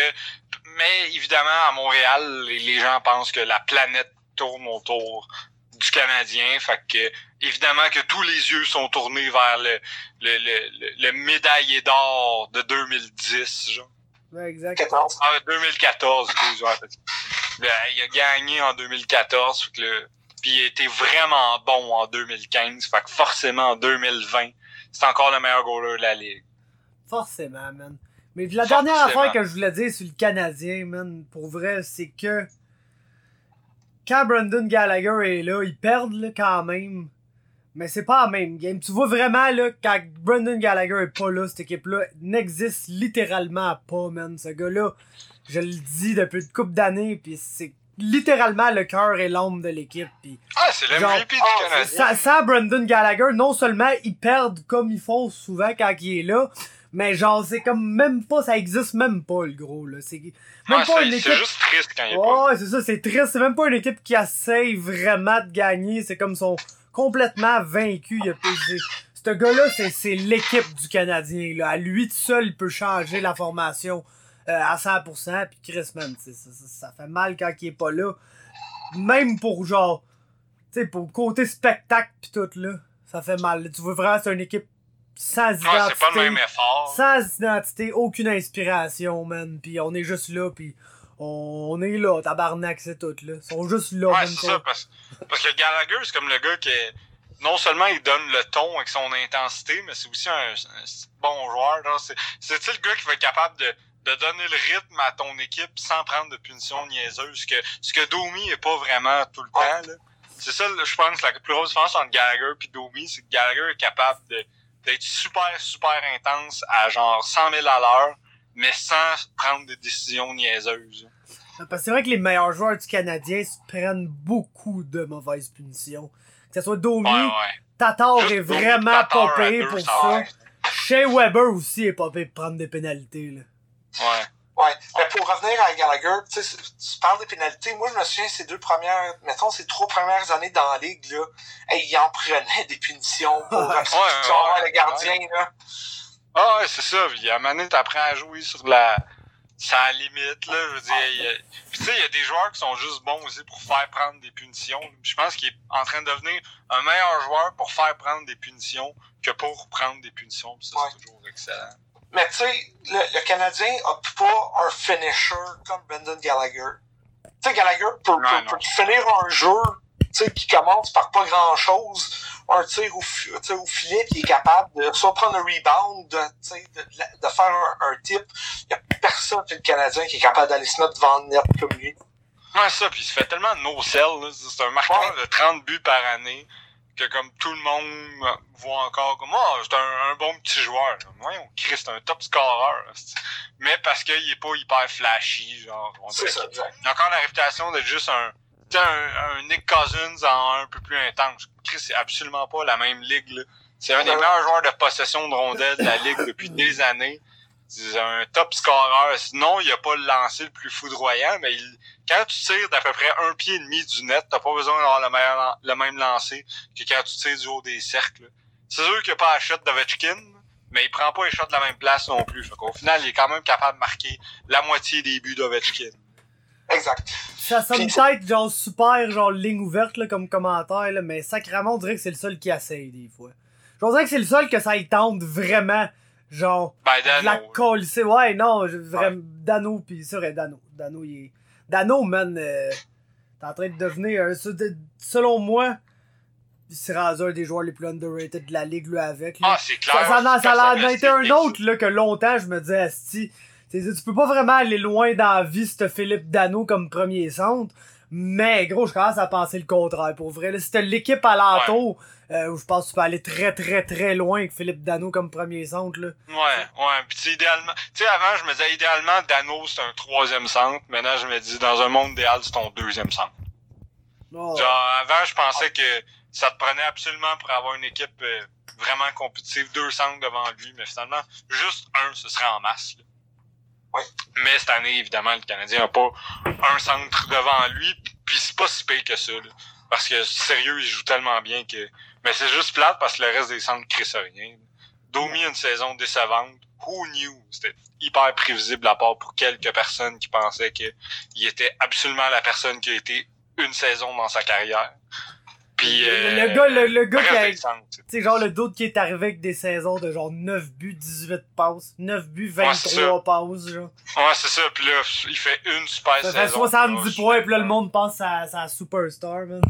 mais évidemment, à Montréal, les, gens pensent que la planète tourne autour du Canadien. Fait que, évidemment que tous les yeux sont tournés vers le, le, le, le, le médaillé d'or de 2010, genre. Ouais, exact. 14. Ah, 2014, excuse, ouais, fait que, ben, il a gagné en 2014, fait que le, puis il a été vraiment bon en 2015, fait que forcément en 2020, c'est encore le meilleur goaler de la ligue. Forcément, man. Mais la dernière Forcément. affaire que je voulais dire sur le Canadien, man, pour vrai, c'est que quand Brandon Gallagher est là, ils perdent là, quand même. Mais c'est pas la même game. Tu vois vraiment là, quand Brandon Gallagher est pas là, cette équipe-là n'existe littéralement pas, man. Ce gars-là, je le dis depuis une couple d'années, puis c'est littéralement le cœur et l'âme de l'équipe. Ah, c'est Genre, l'MVP du ah, Canadien. sans, sans Brandon Gallagher, non seulement ils perdent comme ils font souvent quand il est là, mais genre c'est comme même pas, ça existe même pas le gros là. C'est même Ouais, pas c'est- une c'est équipe. juste triste quand il est pas Ouais, c'est ça, c'est triste. C'est même pas une équipe qui essaye vraiment de gagner. C'est comme sont complètement vaincus. Il a c'est- Ce gars-là, c'est, c'est l'équipe du Canadien. Là. À lui tout seul, il peut changer la formation euh, à 100%. Puis Chris, man, ça, ça, ça fait mal quand il est pas là. Même pour genre, tu sais, pour le côté spectacle pis tout, là, ça fait mal. Tu vois vraiment, c'est une équipe sans Ouais, identité. c'est pas le même effort. Sans identité, aucune inspiration, man. Puis on est juste là, puis on, est là, tabarnak, c'est tout, là. Ils sont juste là, Ouais, c'est ça, parce, parce que Gallagher, c'est comme le gars qui est, non seulement il donne le ton avec son intensité, mais c'est aussi un, un bon joueur. genre, C'est, c'est le gars qui va être capable de, de donner le rythme à ton équipe sans prendre de punition niaiseuse. Ce que, ce que Domi est pas vraiment tout le temps, là? C'est ça, je pense, la plus grosse différence entre Gallagher et Domi, c'est que Gallagher est capable de, d'être super, super intense à genre 100 000 à l'heure, mais sans prendre des décisions niaiseuses. Parce que c'est vrai que les meilleurs joueurs du Canadien se prennent beaucoup de mauvaises punitions. Que ce soit Domi, Ouais, ouais. Tatar Juste est vraiment pas payé pour ça. Shea Weber aussi est pas payé pour prendre des pénalités, là. Ouais. Ouais. Mais pour revenir à Gallagher, tu sais, tu parles des pénalités. Moi, je me souviens, ces deux premières, mettons, ces trois premières années dans la ligue, là, hey, il en prenait des punitions pour Ouais, ouais, le gardien, là. Ah ouais, c'est ça. Puis à un moment donné, t'apprends à jouer sur la sa limite, là. Je veux dire, il y a- Puis tu sais, il y a des joueurs qui sont juste bons aussi pour faire prendre des punitions. Je pense qu'il est en train de devenir un meilleur joueur pour faire prendre des punitions que pour prendre des punitions. Puis ça, Ouais. c'est toujours excellent. Mais tu sais, le, le Canadien a pas un finisher comme Brendan Gallagher. Tu sais, Gallagher peut, Non, peut, non. peut finir un jeu qui commence par pas grand chose, un tir au, sais, au filet, il est capable de soit prendre un rebound, de, de, faire un, un tip. Il y a personne chez le Canadien qui est capable d'aller se mettre devant le net comme lui. Ouais, ça, puis il se fait tellement no-sell. C'est un marqueur de 30 buts par année que comme tout le monde voit encore comme oh, c'est un, un bon petit joueur. là. Voyons, Chris, c'est un top scorer. Mais parce qu'il est pas hyper flashy, genre. on dirait ça. Il a encore la réputation d'être juste un, un, un Nick Cousins en un peu plus intense. Chris, c'est absolument pas la même ligue, là. C'est un des meilleurs joueurs de possession de rondelles de la Ligue depuis des années. C'est un top scoreur. Sinon, il a pas le lancer le plus foudroyant, mais il, quand tu tires d'à peu près un pied et demi du net, t'as pas besoin d'avoir le, meilleur, le même lancer que quand tu tires du haut des cercles. C'est sûr qu'il a pas la shot d'Ovechkin, mais il prend pas les shots de la même place non plus. Fait qu'au final, il est quand même capable de marquer la moitié des buts d'Ovechkin. Exact. Ça sonne peut-être genre super, genre ligne ouverte là, comme commentaire, là, mais sacrément, on dirait que c'est le seul qui essaye des fois. Je dirais que c'est le seul que ça y tente vraiment, genre, Ben, la colle. C'est ouais, non, je- vraiment, Dano, pis c'est vrai, Dano. Dano, il est. Dano, man, euh, t'es en train de devenir, un- selon moi, rendu un des joueurs les plus underrated de la ligue, lui, avec. là. Ah, c'est clair. Ça, ça, en a- ça a été un autre là, que longtemps je me disais Asti, tu peux pas vraiment aller loin dans la vie ce Philippe Dano comme premier centre mais gros je commence à penser le contraire pour vrai là, si t'as l'équipe alentour euh, où je pense que tu peux aller très très très loin avec Philippe Dano comme premier centre là. Ouais, ouais. Puis tu sais, idéalement, tu sais, avant, je me disais, idéalement, Dano, c'est un troisième centre. Maintenant, je me dis, dans un monde idéal, c'est ton deuxième centre. Oh, Genre, avant, je pensais que ça te prenait absolument pour avoir une équipe euh, vraiment compétitive, deux centres devant lui, mais finalement, juste un, ce serait en masse. là. Ouais. Mais cette année, évidemment, le Canadien n'a pas un centre devant lui, puis c'est pas si pire que ça. là. Parce que, sérieux, il joue tellement bien que... Mais c'est juste plate parce que le reste des centres crissent rien. Domi une saison décevante. Who knew? C'était hyper prévisible à part pour quelques personnes qui pensaient qu'il était absolument la personne qui a été une saison dans sa carrière. Puis, le, euh, le gars le, le gars qui a sais, genre le doute qui est arrivé avec des saisons de genre 9 buts, 18 passes, 9 buts, Ouais, c'est 23 passes, genre. Ouais, c'est ça. Puis là, il fait une super Ça saison. fait 70 Là, points, pis là le monde pense à sa superstar, man.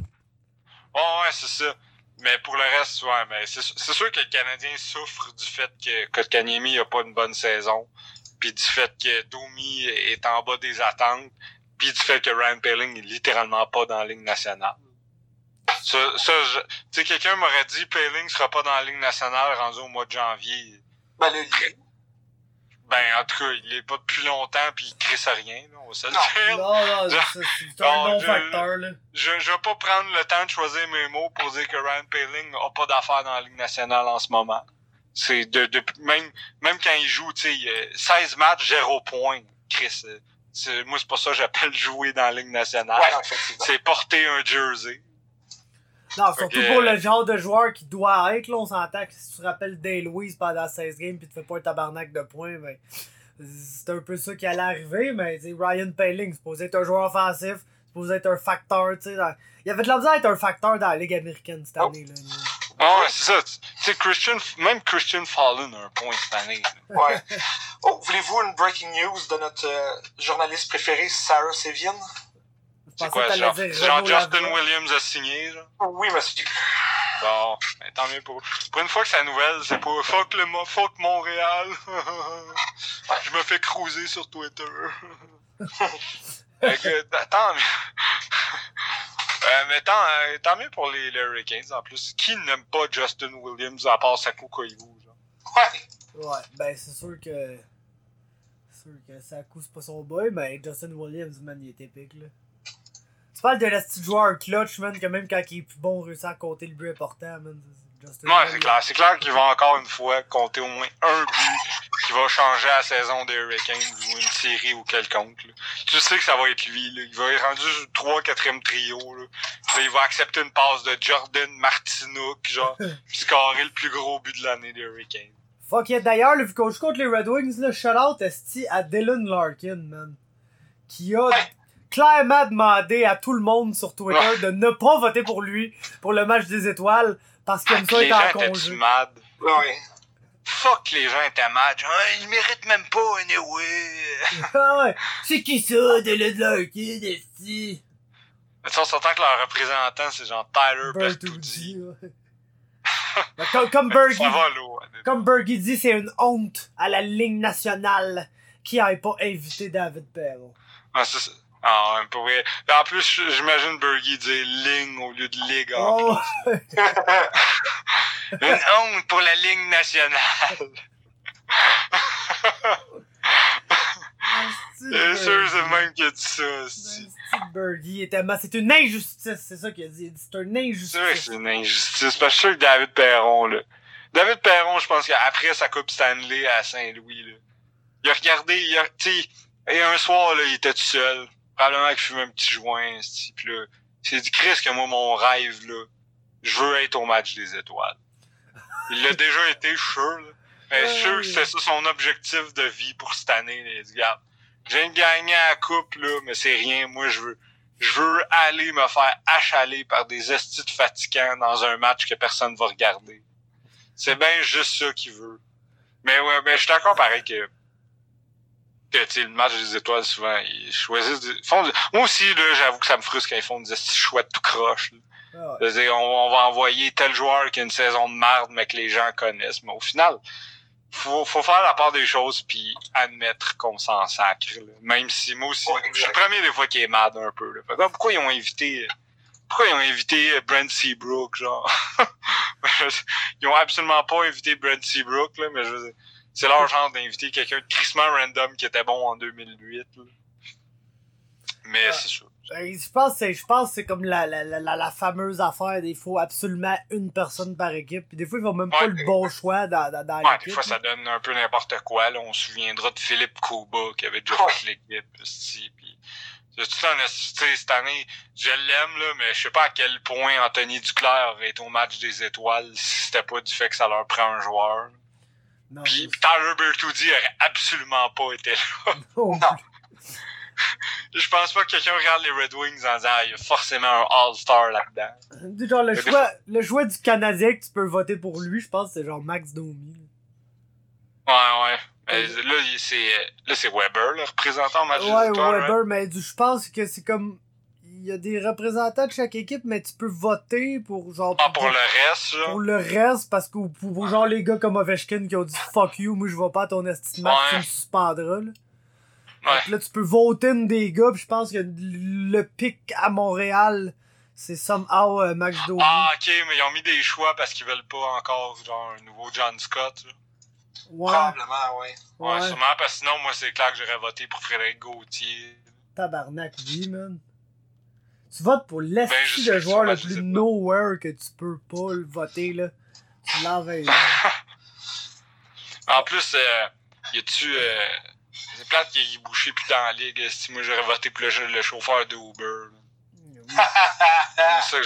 Ouais, ouais, c'est ça. Mais pour le reste, ouais, mais c'est c'est sûr que le Canadien souffre du fait que Kotkaniemi a pas une bonne saison, puis du fait que Domi est en bas des attentes, puis du fait que Ryan Pelling est littéralement pas dans la ligne nationale. Ça, ça je- tu sais, quelqu'un m'aurait dit Pelling sera pas dans la ligne nationale rendu au mois de janvier. Ben, le. Ben, en tout cas, il est pas depuis longtemps, puis il crisse à rien, là, on va se le Non. dire. Non, non, Je- c'est un Non, je- non-facteur, là. je, je vais pas prendre le temps de choisir mes mots pour dire que Ryan Paling a pas d'affaires dans la Ligue nationale en ce moment. C'est de, de même même quand il joue, tu sais, il y a 16 matchs, 0 points. Chris, c'est, moi c'est pas ça que j'appelle jouer dans la Ligue nationale. Ouais, c'est porter un jersey. Non, surtout pour le genre de joueur qui doit être, là, on s'entend que si tu te rappelles Day Louise pendant 16 games pis tu fais pas un tabarnak de points, ben, c'est un peu ça qui allait arriver, mais Ryan Paling, c'est supposé être un joueur offensif, c'est supposé être un facteur, tu sais. dans- Il avait de la misère à être un facteur dans la Ligue américaine cette Oh. année, là. Ah ouais, c'est ça. Sais, Christian, même Christian Fallon a un point cette année. Ouais. Oh, voulez-vous une breaking news de notre euh, journaliste préféré, Sarah Sevian? C'est quoi, que genre, dire genre Justin. Williams a signé, genre? Oui, monsieur. Bon, ben, tant mieux pour Pour une fois que sa nouvelle, c'est pas fuck le fuck Montréal. Je me fais cruiser sur Twitter. Fait que, tant mieux. Euh, mais tant, euh, tant mieux pour les, les Hurricanes en plus. Qui n'aime pas Justin Williams à part Saku Koivu? genre? Ouais. Ouais, ben c'est sûr que. C'est sûr que ça coûte pas son boy, mais Justin Williams, man, il est épique, là. Tu parles de la petite joueur clutch, man, que même quand il est plus bon, réussit à compter le but important, man. Justin Ouais, c'est clair. C'est clair qu'il va encore une fois compter au moins un but qui va changer la saison des Hurricanes ou une série ou quelconque. là. Tu sais que ça va être lui. Là. Il va être rendu 3 4 trio. Là. Là, il va accepter une passe de Jordan Martinook, genre, puis scorer le plus gros but de l'année des Hurricanes. Fuck yeah, d'ailleurs, le vu qu'on joue contre les Red Wings, là, shout out esti à Dylan Larkin, man. Qui a clairement demandé à tout le monde sur Twitter Ouais. de ne pas voter pour lui pour le match des étoiles parce qu'il aime ça être en congé. mad. Ouais. Fuck, les gens étaient mad. Genre, Ah, il mérite même pas, anyway. ah ouais, c'est qui ça, Dylan Larkin, esti? Mais tu sais, on s'entend que leur représentant, c'est genre Tyler ouais. Ben, comme, comme Bergie, comme Bergie dit, c'est une honte à la ligne nationale qui ait pas invité David Perron. Ah, c'est. Ah, ouais, pour vrai. En plus, j'imagine Bergie dire ligne au lieu de ligue. en Oh, Une honte pour la Ligue nationale. Bien sûr, c'est le même qui a dit ça. c'est- Bergie était C'est une injustice, c'est ça qu'il a dit. C'est une C'est vrai que injustice. c'est une injustice. Parce que je suis sûr que David Perron, là. David Perron, je pense qu'après sa Coupe Stanley à Saint-Louis, là, il a regardé, il a, tu et un soir, là, il était tout seul. Probablement qu'il fumait un petit joint, là, s'est dit, Chris, que moi, mon rêve, là, je veux être au match des étoiles. Il l'a déjà été, sûr, là. Mais sûr que c'était ça son objectif de vie pour cette année, les gars. Je viens de gagner la coupe, là, mais c'est rien. Moi, je veux, je veux aller me faire achaler par des estis fatigants dans un match que personne va regarder. C'est bien juste ça qu'il veut. Mais ouais, mais je suis d'accord pareil que, que tu le match des étoiles, souvent, ils choisissent font, moi aussi, là, j'avoue que ça me frustre quand ils font des chouettes tout croche, ah on, on, va envoyer tel joueur qui a une saison de merde, mais que les gens connaissent. Mais au final, faut, faut faire la part des choses puis admettre qu'on s'en sacre. Même si moi aussi, je suis le premier des fois qui est mad un peu. Là. pourquoi ils ont invité pourquoi ils ont invité Brent Seabrook, genre? ils ont absolument pas invité Brent Seabrook, là, mais je c'est leur genre d'inviter quelqu'un de crissement random qui était bon en 2008. Mais c'est sûr. Ben, je pense que je pense c'est comme la, la, la, la, fameuse affaire il faut absolument une personne par équipe puis des fois ils vont même pas le bon choix dans, dans, dans ouais, des fois ça donne un peu n'importe quoi là. On se souviendra de Philippe Kuba qui avait déjà fait l'équipe puis tout cette année je l'aime là mais je sais pas à quel point Anthony Duclair est au match des étoiles si c'était pas du fait que ça leur prend un joueur puis Tyler Bertuzzi aurait absolument pas été là non je pense pas que quelqu'un regarde les Red Wings en disant ah, il y a forcément un All-Star là-dedans. Genre le choix, le choix du Canadien que tu peux voter pour lui, je pense c'est genre Max Domi. Ouais, ouais. Mais là, c'est là c'est Weber, le représentant match Ouais, Weber, mais je pense que c'est comme il y a des représentants de chaque équipe, mais tu peux voter pour genre. Ah, pour, le reste, genre? Pour le reste, parce que pour, genre les gars comme Ovechkin qui ont dit fuck you, moi je vais pas à ton estimation, tu me suspendras, là. Ouais. Là, tu peux voter une des gars, pis je pense que le pic à Montréal, c'est somehow euh, Max Domi. Ah, ok, mais ils ont mis des choix parce qu'ils veulent pas encore, genre, un nouveau John Scott. Là. Ouais. Probablement, ouais. ouais. sûrement, parce que sinon, moi, c'est clair que j'aurais voté pour Frédéric Gauthier. Tabarnak, oui, man. Tu votes pour l'esprit ben, de joueur le plus nowhere que tu peux pas le voter, là. Tu l'envais. en plus, euh, y a-tu. Euh, c'est plate qu'il ait bouché plus dans la ligue. Si moi j'aurais voté pour le, chauffeur de Uber. c'est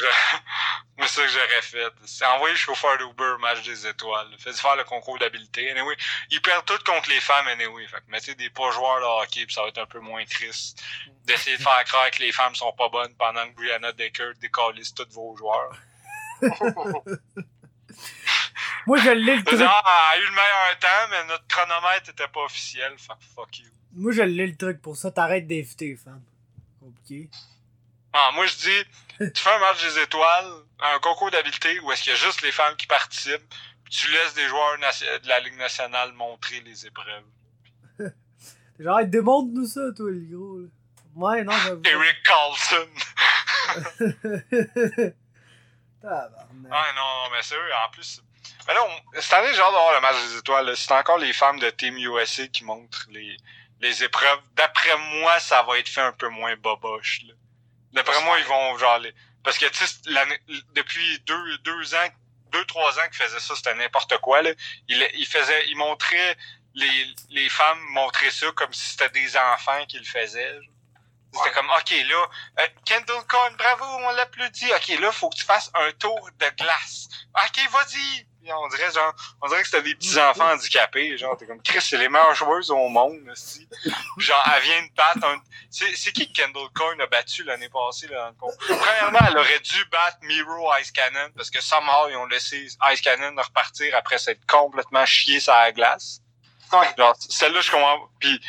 ça que j'aurais fait. C'est envoyer le chauffeur d'Uber match des étoiles. Faites faire le concours d'habileté. Anyway, ils perdent tout contre les femmes anyway. Fait que mettez des pas joueurs de hockey ça va être un peu moins triste. D'essayer de faire croire que les femmes sont pas bonnes pendant que Brianna Decker décalise tous vos joueurs. Moi, je l'ai le truc. Ah, a eu le meilleur temps, mais notre chronomètre était pas officiel. fuck you. Moi, je l'ai le truc pour ça. T'arrêtes d'inviter femmes. Compliqué. Ah, moi, je dis, tu fais un match des étoiles, un concours d'habileté où est-ce qu'il y a juste les femmes qui participent, puis tu laisses des joueurs de la Ligue nationale montrer les épreuves. Genre, démontre-nous ça, toi, les gros. Là. Ouais, non, j'avoue. Eric Carlson. ah, non, mais sérieux, en plus, mais là, cette année, j'ai hâte d'avoir le match des étoiles. C'est encore les femmes de Team USA qui montrent les, les épreuves. D'après moi, ça va être fait un peu moins boboche. D'après moi, ils vont genre les... Parce que tu sais, depuis deux, deux ans, deux, trois ans qu'ils faisaient ça, c'était n'importe quoi. Là. Ils, ils faisaient. Ils montraient les, les femmes montraient ça comme si c'était des enfants qui le faisaient. C'était comme, OK, là, euh, Kendall Cohn, bravo, on l'applaudit. OK, là, faut que tu fasses un tour de glace. OK, vas-y on dirait genre, on dirait que c'était des petits enfants handicapés, genre, t'es comme, Chris, c'est les meilleures joueuses au monde, aussi. Genre, elle vient de battre un, c'est, qui que Kendall Coyne a battu l'année passée, là, dans le Premièrement, elle aurait dû battre Miro Ice Cannon, parce que somehow, ils ont laissé Ice Cannon repartir après s'être complètement chié sur la glace. Ouais. Genre, celle-là, je comprends, puis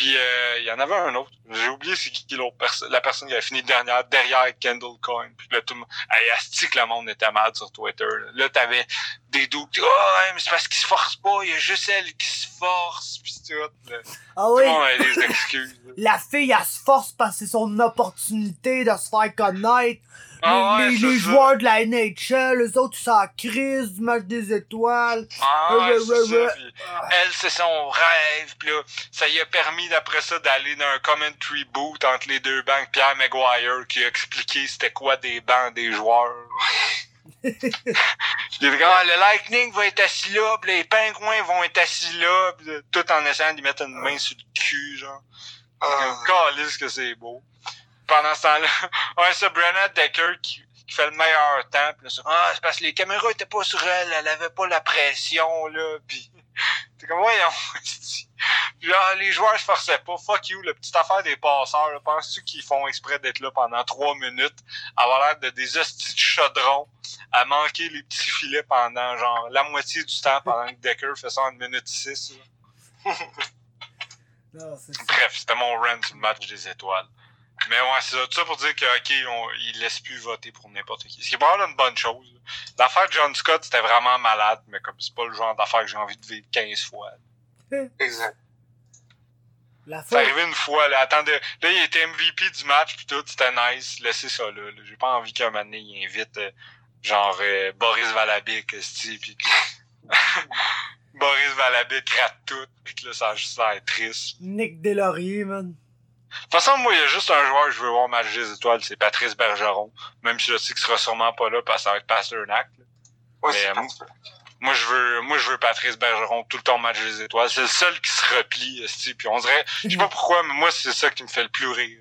puis euh, il y en avait un autre. J'ai oublié c'est qui l'autre personne, la personne qui avait fini dernière derrière Kendall Coin. Puis là tout le monde, hey, le monde était mal sur Twitter. Là, t'avais des doutes. Oh ouais, mais c'est parce qu'il se force pas. Il y a juste elle qui se force. Puis tout. Là. Ah oui. Tout le monde avait des excuses. la fille elle se force parce que c'est son opportunité de se faire connaître. Ah les, les joueurs de la NHL, eux autres, ça crise du match des étoiles. Ah, ouais, elle, c'est son rêve. Puis là, ça lui a permis, d'après ça, d'aller dans un commentary boot entre les deux bancs. Pierre Maguire qui a expliqué c'était quoi des bancs des joueurs. les gars, le Lightning va être assis là, les pingouins vont être assis là, tout en essayant d'y mettre une main sur le cul, genre. Ah. Calisse que c'est beau. Pendant ce temps-là, ouais, c'est Brenna Decker qui, qui fait le meilleur temps. Pis là, c'est, ah, c'est parce que les caméras étaient pas sur elle, elle avait pas la pression, là, t'es comme, voyons. Puis là, les joueurs se forçaient pas. Fuck you, la petite affaire des passeurs, là. Penses-tu qu'ils font exprès d'être là pendant trois minutes, avoir l'air de des hosties de chaudrons, à manquer les petits filets pendant, genre, la moitié du temps pendant que Decker fait ça en une minute six, là? Non, c'est. Bref, c'était mon rant sur le match des étoiles. Mais ouais, c'est ça. Tout ça pour dire que, OK, on, il laisse plus voter pour n'importe qui. Ce qui est probablement une bonne chose. là. L'affaire de John Scott, c'était vraiment malade, mais comme c'est pas le genre d'affaire que j'ai envie de vivre 15 fois. Exact. C'est arrivé une fois, là. Attendez, là, il était MVP du match, pis tout, c'était nice. Laissez ça là. là. J'ai pas envie qu'un moment donné, il invite, euh, genre, euh, Boris Valabic, esti, pis que... Boris Valabic rate tout, pis que là, ça a juste l'air triste. Nick Deslauriers, man. De toute façon, moi, il y a juste un joueur que je veux voir au match des étoiles, c'est Patrice Bergeron. Même si je sais qu'il sera sûrement pas là parce que ça va être Pasternak. Ouais, Mais, c'est euh. Moi, je veux, moi, je veux Patrice Bergeron tout le temps au match des étoiles. C'est le seul qui se replie, esti. Puis on dirait, je sais pas pourquoi, mais moi, c'est ça qui me fait le plus rire.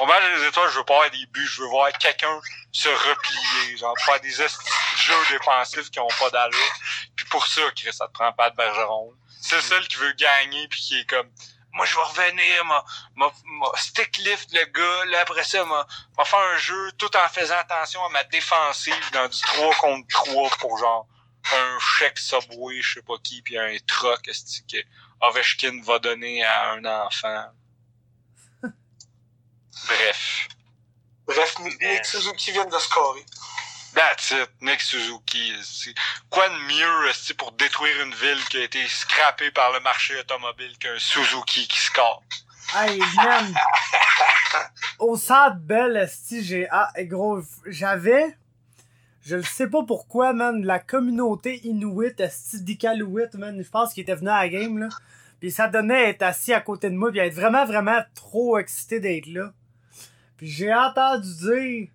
Au match des étoiles, je veux pas avoir des buts, je veux voir quelqu'un se replier, genre faire des jeux défensifs qui ont pas d'allure. Puis pour ça, Chris, ça te prend pas de Bergeron. C'est le seul qui veut gagner puis qui est comme, moi, je vais revenir, m'a, m'a, m'a stick lift le gars, là, après ça, m'a, m'a faire un jeu tout en faisant attention à ma défensive dans du 3 contre 3 pour genre un chèque Subway, je sais pas qui, puis un truck esti, que Ovechkin va donner à un enfant? Bref. Bref, Nick Suzuki vient de scorer. That's it. Nick Suzuki. Quoi de mieux pour détruire une ville qui a été scrappée par le marché automobile qu'un Suzuki qui score? Hey, man. Au centre belle, esti, j'ai, ah, gros, j'avais, je le sais pas pourquoi, man, la communauté Inuit, esti, d'Iqaluit, man, je pense qu'il était venu à la game, là. Pis ça donnait être assis à côté de moi, pis être vraiment, vraiment trop excité d'être là. Puis j'ai entendu dire,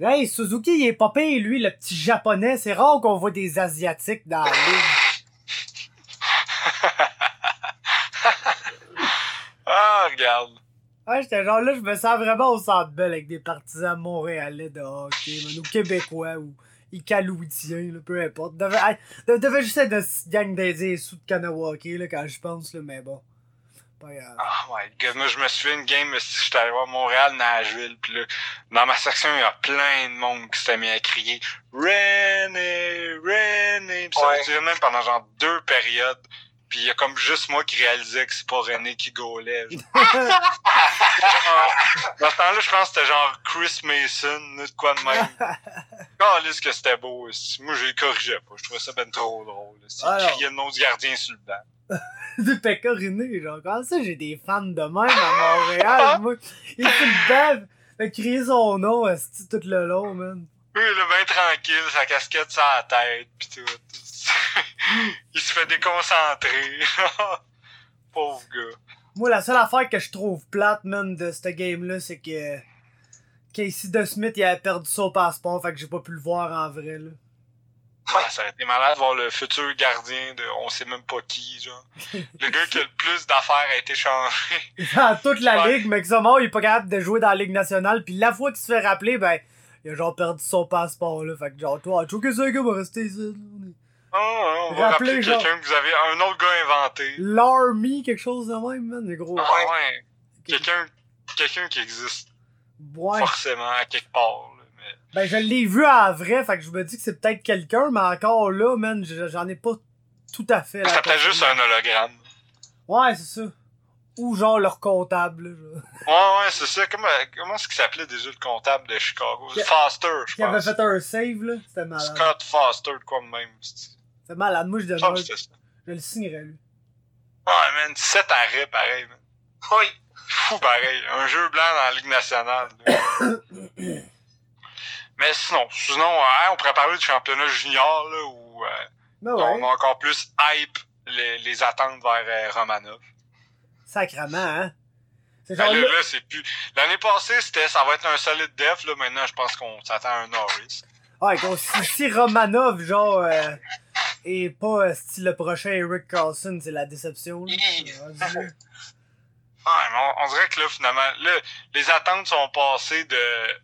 hey, Suzuki, il est pas pire, lui, le petit japonais. C'est rare qu'on voit des asiatiques dans la ligue. Ah, regarde. Ouais, j'étais genre là, je me sens vraiment au centre belle avec des partisans montréalais de hockey, man, ou québécois, ou icalouitiens, peu importe. Devait, devait juste être de gang d'Indiens sous de Kanawake, là, quand je pense, là, mais bon. Pas grave. Oh my god, moi je me souviens une game, si j'étais allé voir Montréal, Nashville, pis là, dans ma section, il y a plein de monde qui s'était mis à crier René, René, pis ça Ouais. a duré même pendant genre deux périodes. Puis il y a comme juste moi qui réalisais que c'est pas René qui gaulait. Dans ce temps-là, je pense que c'était genre Chris Mason, de quoi de même. Calisse que c'était beau. Moi, je le corrigeais pas. Je trouvais ça ben trop drôle. Il criait le nom du gardien sur le banc. de pécoriné, genre. Comment ça, j'ai des fans de même à Montréal, moi? Il fait le bave, fait crier son nom, esti, tout le long, man. Oui, il est bien tranquille, sa casquette sur la tête, pis tout. il se fait déconcentrer. Pauvre gars. Moi, la seule affaire que je trouve plate, man, de ce game-là, c'est que Casey De Smith, il avait perdu son passeport, fait que j'ai pas pu le voir en vrai, là. Ah, ça aurait été malade de voir le futur gardien de on sait même pas qui, genre. Le gars qui a le plus d'affaires a été changé. Dans toute la Ouais. ligue, mais que ça mort, il est pas capable de jouer dans la Ligue nationale, pis la fois qu'il se fait rappeler, ben, il a genre perdu son passeport, là. Fait que genre, toi, tu que un gars va rester ici, ouais, on va rappeler quelqu'un que vous avez un autre gars inventé. L'Army, quelque chose de même, man, les gros. Ah ouais. Quelqu'un quelqu'un qui existe Ouais. forcément à quelque part. là. Ben, je l'ai vu en vrai, fait que je me dis que c'est peut-être quelqu'un, mais encore là, man, je- j'en ai pas tout à fait. la C'était peut-être juste un hologramme. Ouais, c'est ça. Ou genre leur comptable, là. Ouais, ouais, c'est ça. Comment, comment est-ce qu'il s'appelait déjà le comptable de Chicago? Qui- Foster, je Qui avait pense. fait un save, là. C'était malade. Scott Foster, de quoi de même. c'est- C'était malade. Moi, je, Je pense c'était ça. je le signerais, lui. Ouais, man, 7 arrêts, pareil, man. Oui. Fou, pareil. Un jeu blanc dans la Ligue nationale. Mais sinon, sinon, hein, on pourrait parler du championnat junior, là, où euh, Ben on a encore plus hype les, les attentes vers euh, Romanov. Sacrement, hein? C'est Ben là, là. c'est plus... L'année passée, c'était ça va être un solide def, là. Maintenant, je pense qu'on s'attend à un Norris. Ouais, donc si, si Romanov, genre, euh, est pas euh, style le prochain Eric Carlson, c'est la déception. Là. Ouais, on, on dirait que là, finalement, là, les attentes sont passées de.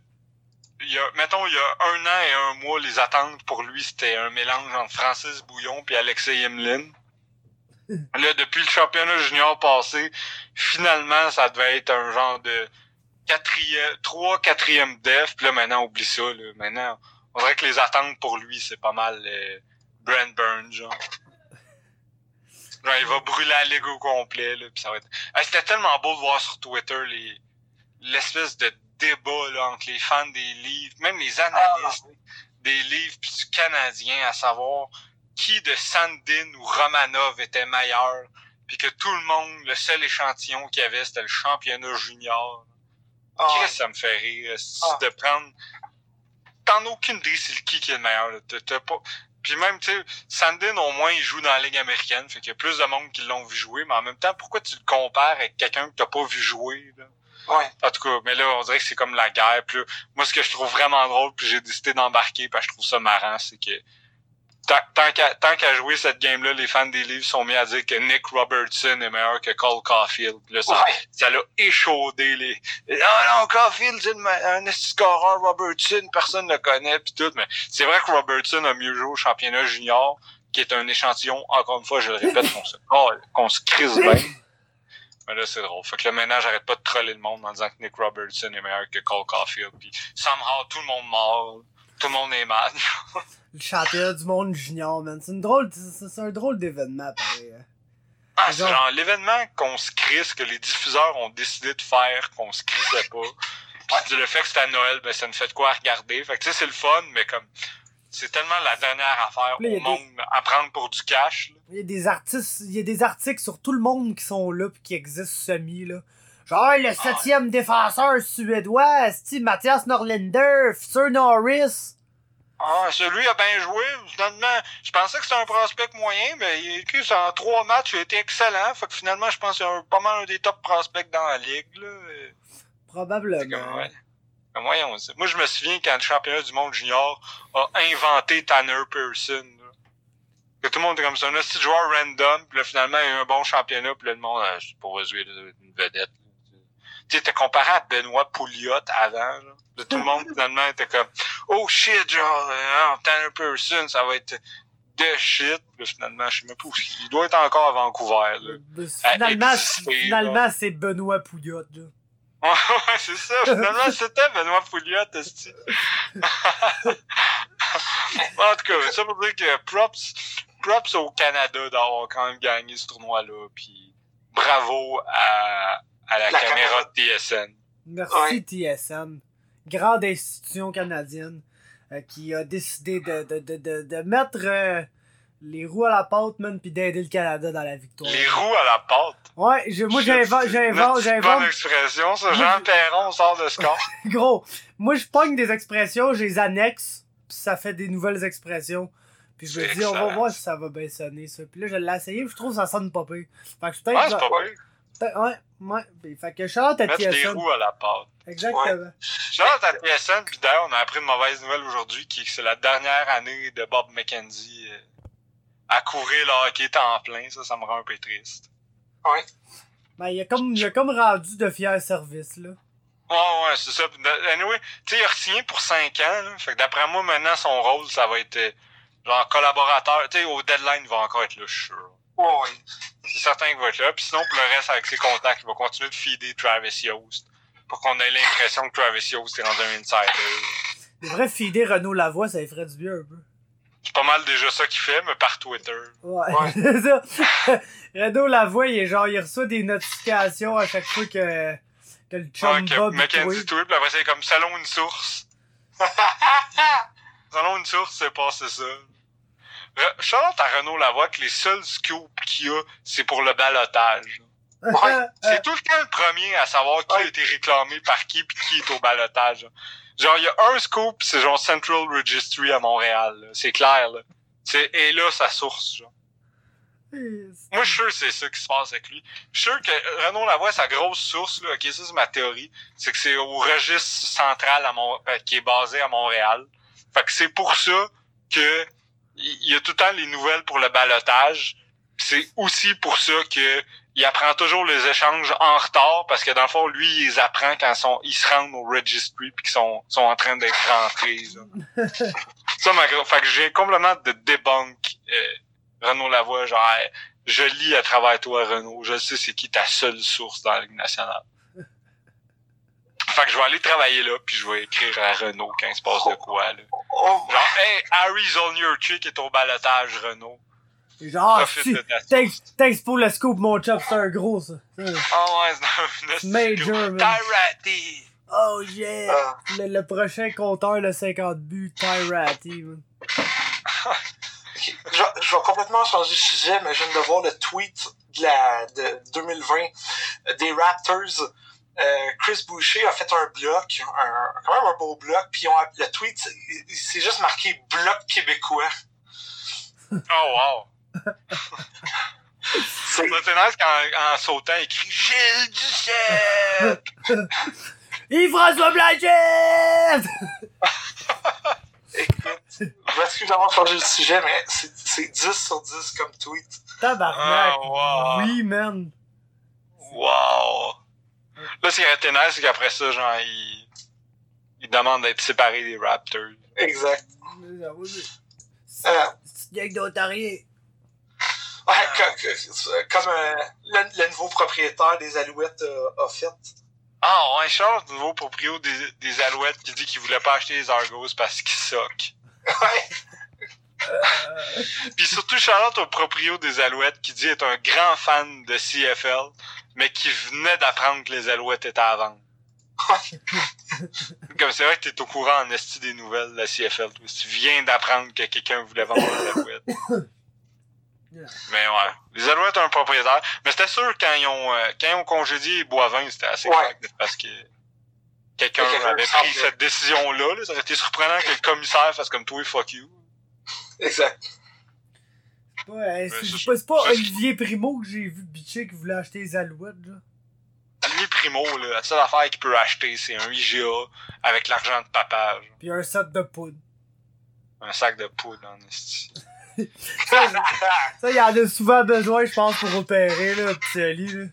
Il y a, mettons, il y a un an et un mois, les attentes pour lui, c'était un mélange entre Francis Bouillon et Alexei Yemlin. Là, depuis le championnat junior passé, finalement, ça devait être un genre de quatrième, trois, quatrième def. Puis là, maintenant, oublie ça. Là. Maintenant, on dirait que les attentes pour lui, c'est pas mal euh, Brent Burns, genre. Genre, il va brûler la ligue au complet, là, puis ça va être... Ah, C'était tellement beau de voir sur Twitter les l'espèce de débat là, entre les fans des livres, même les analystes des livres puis du Canadien, à savoir qui de Sandin ou Romanov était meilleur, puis que tout le monde, le seul échantillon qu'il y avait, c'était le championnat junior. Ah, Qu'est-ce que ça me fait rire, Ah. de prendre... T'en as aucune idée c'est le qui qui est le meilleur. là. T'as- t'as pas... Puis même, tu sais, Sandin, au moins, il joue dans la Ligue américaine, fait qu'il y a plus de monde qui l'ont vu jouer, mais en même temps, pourquoi tu le compares avec quelqu'un que t'as pas vu jouer, là? Ouais. En tout cas, mais là, on dirait que c'est comme la guerre. Puis là, moi, ce que je trouve vraiment drôle, puis j'ai décidé d'embarquer, parce que je trouve ça marrant, c'est que tant, qu'à qu'à jouer cette game-là, les fans des livres sont mis à dire que Nick Robertson est meilleur que Cole Caulfield. Là, ça, Ouais. ça l'a échaudé les. Ah non, Caulfield, c'est un scoreur, Robertson, personne ne le connaît, puis tout. Mais c'est vrai que Robertson a mieux joué au championnat junior, qui est un échantillon, encore une fois, je le répète, qu'on se, oh, qu'on se crise bien. Mais là, c'est drôle. Fait que le ménage arrête pas de troller le monde en disant que Nick Robertson est meilleur que Cole Caulfield. Puis somehow, tout le monde mord. Tout le monde est mal. Le championnat du monde junior, man. C'est une drôle, c'est c'est un drôle d'événement, pareil. hein. Ah, c'est Genre- genre l'événement qu'on se crisse, que les diffuseurs ont décidé de faire, qu'on se crissait pas. Puis le fait que c'était à Noël, ben ça nous fait de quoi à regarder. Fait que tu sais, c'est le fun, mais comme c'est tellement la dernière affaire Là, au monde à prendre pour du cash. là. Il y a des artistes, il y a des articles sur tout le monde qui sont là pis qui existent semi, là. Genre, le septième défenseur suédois, Steve Mathias Norlinder, futur Norris. Ah, celui a bien joué. Finalement, je pensais que c'était un prospect moyen, mais il écrit en trois matchs, il a été excellent. Fait que finalement, je pense que c'est pas mal un des top prospects dans la ligue. Là. Probablement. Comme, voyons, Moi, je me souviens quand le championnat du monde junior a inventé Tanner Pearson. là. Que tout le monde était comme ça, un petit joueur random, puis là, finalement, il y a eu un bon championnat, puis là, le monde, ah, pour jouer une vedette. Tu sais, t'es comparé à Benoît Pouliot avant, là. Là, tout le monde, finalement, était comme, oh shit, genre, euh, Tanner Pearson, ça va être de shit. Là, finalement, je sais même pas où il doit être encore à Vancouver, là. Exister, finalement c'est Benoît Pouliot, là. Ouais, ouais, c'est ça. Finalement, c'était Benoît Pouliot, esti. en tout cas, ça pour dire que props, props au Canada d'avoir quand même gagné ce tournoi-là. Puis bravo à, à la, La caméra de TSN. Merci Ouais. TSN, grande institution canadienne, euh, qui a décidé de, de, de, de, de mettre euh, les roues à la pâte, man, pis d'aider le Canada dans la victoire. Les roues à la pâte? Ouais, je- moi j'invente, j'invente, Bonne j'invente. expression, ça? Jean Perron sort de score. Gros, moi je pogne des expressions, je les annexe, pis ça fait des nouvelles expressions. Puis je me dis, on va voir si ça va bien sonner, ça. Puis là, je l'ai essayé, je trouve que ça sonne pas pire. Fait que je Ouais, c'est pas pire. ouais, ouais. Puis Fait que chante à Mettre TSN. roues à la pâte. Exactement. Shout à TSN, puis d'ailleurs, on a appris une mauvaise nouvelle aujourd'hui, qui est que c'est la dernière année de Bob McKenzie euh, à couvrir le hockey temps plein. Ça, ça me rend un peu triste. Ouais. Ben, il a comme, il a comme rendu de fiers services, là. Ouais, ouais, c'est ça. De- Anyway, tu sais, il a signé pour 5 ans. Là. Fait que d'après moi, maintenant, son rôle, ça va être euh, genre collaborateur. Tu sais, au deadline, il va encore être là, je suis sûr. Ouais, ouais. C'est certain qu'il va être là. Puis sinon, pour le reste, avec ses contacts, il va continuer de feeder Travis Yost. Pour qu'on ait l'impression que Travis Yost est rendu un insider. Il devrait fider Renaud Lavoie, ça lui ferait du bien un peu. C'est pas mal déjà ça qu'il fait, mais par Twitter. Ouais, Ouais. c'est ça. Renaud Lavoie, il est genre, il reçoit des notifications à chaque fois que, que le chum Ouais, que Mackenzie tweet. tweet, puis après c'est comme selon une source. selon une source, c'est passé ça. Charlotte à Renault Lavoie que les seuls scoops qu'il y a, c'est pour le balotage. Ouais. C'est tout le temps le premier à savoir qui a été réclamé par qui puis qui est au balotage. Genre, il y a un scoop, c'est genre Central Registry à Montréal. C'est clair, là. C'est, et là, sa source, genre. Moi, je suis sûr que c'est ça qui se passe avec lui. Je suis sûr que Renaud Lavoie, sa grosse source, là, ok, ça c'est ma théorie, c'est que c'est au registre central à Mon- euh, qui est basé à Montréal. Fait que c'est pour ça que il y a tout le temps les nouvelles pour le balotage. C'est aussi pour ça que il apprend toujours les échanges en retard parce que dans le fond, lui, il les apprend quand ils, sont, ils se rendent au registry puis qu'ils sont, sont en train d'être rentrés. ça, ma Fait que j'ai complètement de debunk euh, Renaud Lavoie, genre je lis à travers toi, Renaud. Je sais c'est qui ta seule source dans la Ligue nationale. Fait que je vais aller travailler là, puis je vais écrire à Renault quand il se passe de quoi, là. Oh, Genre, hey, Harry Zolnierczyk est au balotage, Renault. Genre, Profite si, thanks, thanks pour le scoop, mon chop, c'est un gros, ça. Oh ouais, c'est un Major, man. Tyrati! Oh yeah! Ah. Le, le prochain compteur de 50 buts, Tyrati, man. ok. je, je vais complètement changer de sujet, mais je viens de voir le tweet de, la, de 2020 euh, des Raptors. Euh, Chris Boucher a fait un bloc, un, quand même un beau bloc, puis le tweet, c'est juste marqué Bloc québécois. Oh wow! C'est C'est nice qu'en en sautant, il écrit Gilles Duceppe! Yves-François Blanchette! Écoute, je m'excuse d'avoir changé de sujet, mais c'est c'est 10 sur 10 comme tweet. Tabarnak! Oh, wow. Oui, man! Wow! Là, ce qui aurait été nice, c'est qu'après ça, genre, il, il demande d'être séparé des Raptors. Exact. Euh, Euh, gang d'Ontario. Ouais, co- co- comme euh, le, le nouveau propriétaire des Alouettes euh, a fait. Ah, ouais, Charles, le nouveau proprio des, des Alouettes qui dit qu'il voulait pas acheter les Argos parce qu'ils soquent. Ouais, Puis surtout, Charlotte au proprio des Alouettes qui dit être un grand fan de CFL, mais qui venait d'apprendre que les Alouettes étaient à vendre. Comme c'est vrai que t'es au courant en esti des nouvelles de la CFL, toi. Si tu viens d'apprendre que quelqu'un voulait vendre les Alouettes. Mais ouais. Les Alouettes ont un propriétaire. Mais c'était sûr quand ils ont euh, quand ils ont congédié Boivin, c'était assez Ouais. correct parce que quelqu'un avait pris cette décision-là. Là. Ça aurait été surprenant que le commissaire fasse comme toi, fuck you. exact. Ouais, c'est pas, Olivier Primo que j'ai vu bitcher qui voulait acheter les Alouettes, là. Lui Primo, là, la seule affaire qu'il peut acheter, c'est un IGA avec l'argent de papa. genre. Pis un set de poudre. Un sac de poudre en esti. Ça, il en a souvent besoin, je pense, pour opérer, là, petit Ali, là.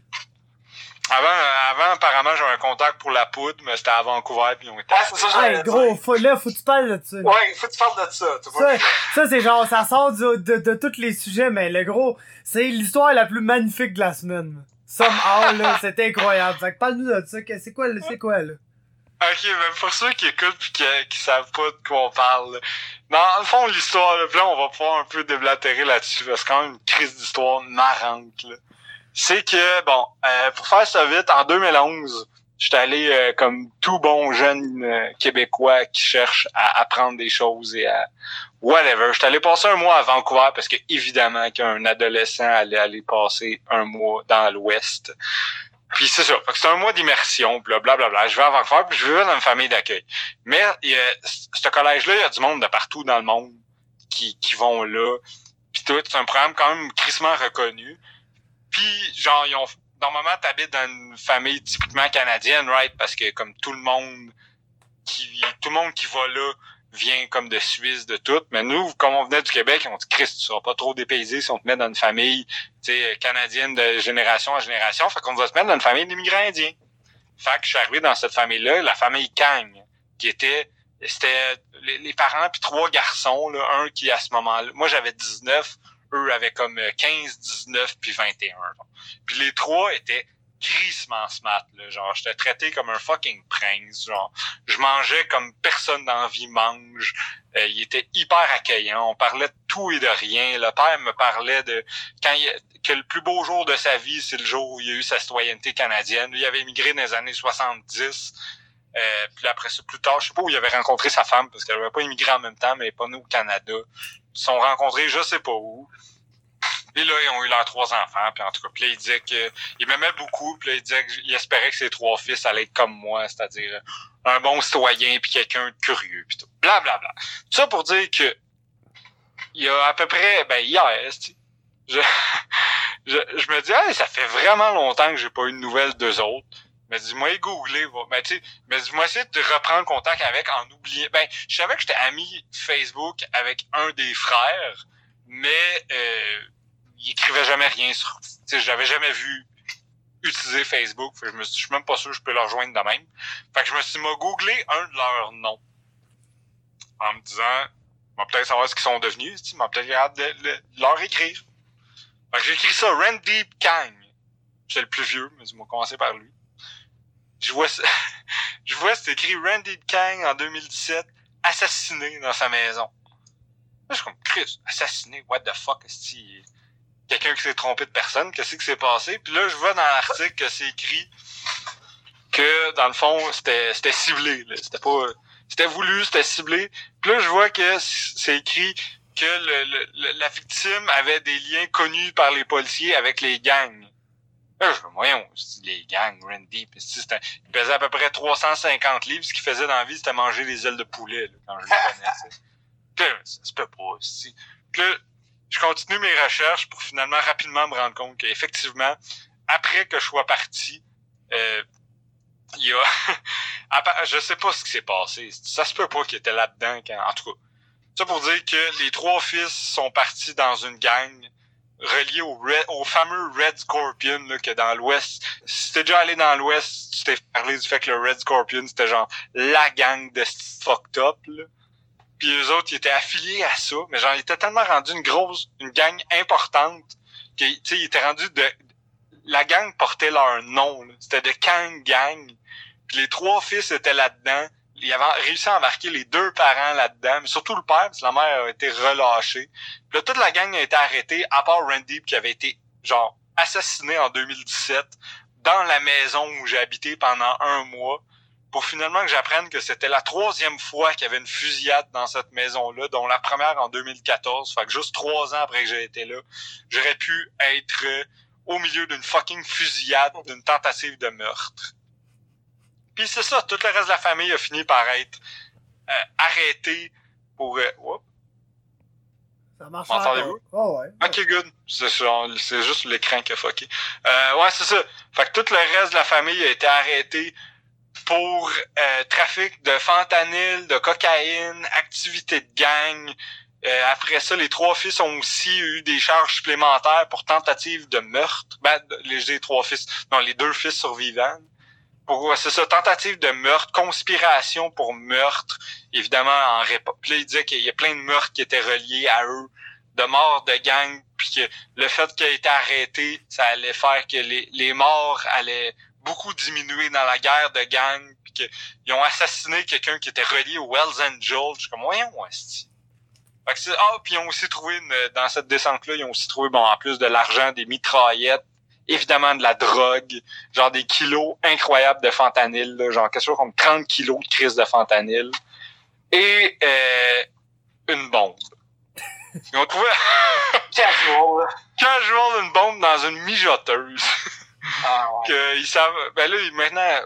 Avant, euh, avant, apparemment, j'avais un contact pour la poudre, mais c'était à Vancouver, puis ils ont été... Ouais, c'est ça, j'allais Hey, gros, dire. faut, là, faut que tu parles de ça. Ouais, il faut que tu parles de ça. tu vois. Ça, ça c'est genre, ça sort du- de, de, tous les sujets, mais le gros, c'est l'histoire la plus magnifique de la semaine. Somehow, là, c'était incroyable. Fait que parle-nous de ça. C'est quoi, là, c'est quoi, là? Ok, mais pour ceux qui écoutent pis qui, qui savent pas de quoi on parle, dans le fond, l'histoire, là, on va pouvoir un peu déblatérer là-dessus, c'est quand même une crise d'histoire marrante, là. C'est que, bon, euh, pour faire ça vite, en 2011, j'étais allé euh, comme tout bon jeune euh, Québécois qui cherche à apprendre des choses et à whatever. J'étais allé passer un mois à Vancouver parce que évidemment qu'un adolescent allait aller passer un mois dans l'Ouest. Puis c'est ça. C'est un mois d'immersion, bla bla bla. Je vais à Vancouver, puis je vivais dans une famille d'accueil. Mais ce collège-là, il y a du monde de partout dans le monde qui, qui vont là. Puis tout, c'est un programme quand même crissement reconnu. Puis genre, ils ont normalement t'habites dans une famille typiquement canadienne, right? Parce que comme tout le monde qui tout le monde qui va là vient comme de Suisse, de tout. Mais nous, comme on venait du Québec, on dit Christ, tu seras pas trop dépaysé si on te met dans une famille canadienne de génération en génération. Fait qu'on va se mettre dans une famille d'immigrants indiens. Fait que je suis arrivé dans cette famille-là, la famille Kang, qui était c'était les, les parents puis trois garçons, là, un qui à ce moment-là, moi j'avais 19, eux avaient comme euh, 15, 19 puis 21. genre. Puis les trois étaient crissement smart, là, genre j'étais traité comme un fucking prince, genre je mangeais comme personne dans la vie mange. Euh, il était hyper accueillant, on parlait de tout et de rien. Le père me parlait de quand il, que le plus beau jour de sa vie, c'est le jour où il a eu sa citoyenneté canadienne. Il avait immigré dans les années 70. Euh, puis après ça, plus tard, je sais pas où il avait rencontré sa femme, parce qu'elle avait pas immigré en même temps, mais pas nous au Canada. Ils sont rencontrés, je sais pas où. Puis là, ils ont eu leurs trois enfants, puis en tout cas, puis là, il disait que il m'aimait beaucoup, puis là, il disait qu'il espérait que ses trois fils allaient être comme moi, c'est-à-dire un bon citoyen, puis quelqu'un de curieux, puis tout. Bla, bla, bla. Tout ça pour dire que il y a à peu près, ben hier, je, je, je me dis, hey, ça fait vraiment longtemps que j'ai pas eu de nouvelles d'eux autres. Mais dis-moi googler, va. Ben, tu mais dis-moi essayer de reprendre contact avec en oubliant. Ben, je savais que j'étais ami Facebook avec un des frères, mais euh, il écrivait jamais rien sur. Sais, j'avais jamais vu utiliser Facebook. Je me suis, je même pas sûr que je peux leur rejoindre de même. Fait que je me suis m'a googlé un de leurs noms. En me disant, va peut-être savoir ce qu'ils sont devenus, tu m'a peut-être hâte de, leur écrire. Fait que j'ai écrit ça, Randy Kang. C'est le plus vieux, mais ils m'ont commencé par lui. Je vois, je vois, c'est écrit Randy Kang en 2017, assassiné dans sa maison. Là, je suis comme, Chris, assassiné, what the fuck, est-ce quelqu'un qui s'est trompé de personne, qu'est-ce qui s'est passé? Puis là, je vois dans l'article que c'est écrit que, dans le fond, c'était, ciblé. C'était pas, c'était voulu, c'était ciblé. Puis là, je vois que c'est écrit que la victime avait des liens connus par les policiers avec les gangs. Là, je me voyons, les gangs, Randy, il pesait à peu près 350 livres, ce qu'il faisait dans la vie, c'était manger des ailes de poulet, là, quand je le connaissais. Ça se peut pas, continue mes recherches pour finalement rapidement me rendre compte qu'effectivement, après que je sois parti, euh, il y a... je sais pas ce qui s'est passé. Ça se peut pas qu'il était là-dedans. En tout cas, ça pour dire que les trois fils sont partis dans une gang reliée au, Red- au fameux Red Scorpion que dans l'Ouest. Si t'es déjà allé dans l'Ouest, tu t'es parlé du fait que le Red Scorpion, c'était genre la gang de fucked up. Là. Puis eux autres, ils étaient affiliés à ça, mais genre, ils étaient tellement rendus une grosse, une gang importante, sais, ils étaient rendus de... La gang portait leur nom. C'était de Kang Gang. Puis les trois fils étaient là-dedans. Ils avaient réussi à embarquer les deux parents là-dedans, mais surtout le père, parce que la mère a été relâchée. Puis là, toute la gang a été arrêtée, à part Randy, qui avait été, genre, assassiné en 2017 dans la maison où j'ai habité pendant un mois pour finalement que j'apprenne que c'était la troisième fois qu'il y avait une fusillade dans cette maison-là, dont la première en 2014. Fait que juste trois ans après que j'ai été là, j'aurais pu être euh, au milieu d'une fucking fusillade, d'une tentative de meurtre. Puis c'est ça, tout le reste de la famille a fini par être euh, arrêté pour... euh. Ça marche M'entendez-vous? Oh ouais. Ok, good. C'est c'est juste l'écran qui a fucké. Euh, ouais, c'est ça. Fait que tout le reste de la famille a été arrêté pour euh, trafic de fentanyl, de cocaïne, activité de gang. Euh, après ça, les trois fils ont aussi eu des charges supplémentaires pour tentative de meurtre. Ben, les, trois fils, non, les deux fils survivants. Pour, c'est ça, tentative de meurtre, conspiration pour meurtre, évidemment en réponse. Puis là, il disait qu'il y a plein de meurtres qui étaient reliés à eux, de morts de gang, puis que le fait qu'il ait été arrêté, ça allait faire que les, les morts allaient beaucoup diminuer dans la guerre de gang, puis qu'ils ont assassiné quelqu'un qui était relié aux Wells Angels. Je suis comme, voyons. Fait que c'est- ah, puis ils ont aussi trouvé, une- dans cette descente-là, ils ont aussi trouvé, bon, en plus de l'argent, des mitraillettes, évidemment de la drogue, genre des kilos incroyables de fentanyl, là, genre quelque chose comme 30 kilos de crise de fentanyl, et euh, une bombe. Ils ont trouvé Casual, casual une bombe dans une mijoteuse. Ah, ouais. que ils savent ben là maintenant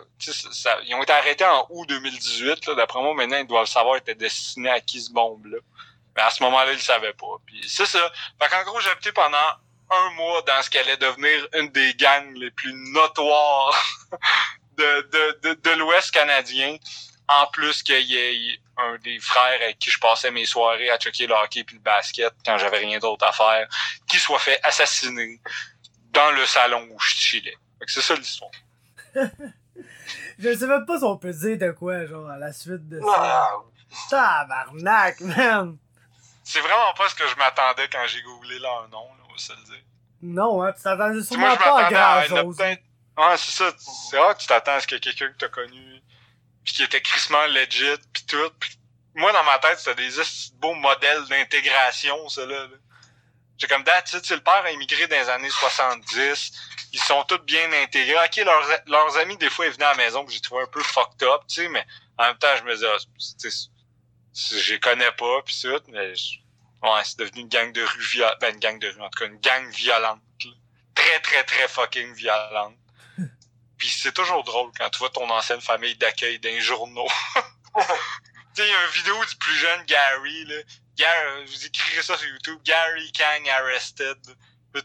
ils ont été arrêtés en août 2018 là. D'après moi maintenant ils doivent savoir était destiné à qui ce bombe là mais à ce moment-là ils le savaient pas. Puis c'est ça. Fait qu'en gros j'ai habité pendant un mois dans ce qui allait devenir une des gangs les plus notoires de l'Ouest canadien. En plus qu'il y ait un des frères avec qui je passais mes soirées à checker le hockey puis le basket quand j'avais rien d'autre à faire qui soit fait assassiner dans le salon où je chillais. C'est ça l'histoire. Je sais même pas si on peut dire de quoi, genre, à la suite de ça. Ah, Tabarnak, man! C'est vraiment pas ce que je m'attendais quand j'ai googlé leur nom, là, on va se le dire. Non, hein, tu t'attendais Moi, sûrement je pas à m'attendais à grand une chose. peut-être- Ouais, c'est ça. C'est rare que tu t'attends à ce que quelqu'un que t'as connu, pis qui était crissement legit, pis tout. Pis moi, dans ma tête, c'était des beaux modèles d'intégration, ça, là. là. J'ai comme, it, c'est le père a immigré dans les années 70. Ils sont tous bien intégrés. OK, leurs, leurs amis, des fois, ils venaient à la maison que j'ai trouvé un peu fucked up, tu sais, mais en même temps, je me disais, ah, tu je les connais pas, pis tout, mais je- ouais, c'est devenu une gang de rue violente. Ben, une gang de rue, en tout cas, une gang violente, là. Très, très, très fucking violente. Puis c'est toujours drôle quand tu vois ton ancienne famille d'accueil d'un journaux. tu sais, il y a une vidéo du plus jeune Gary, là. Gary, vous écrirez ça sur YouTube, Gary Kang Arrested.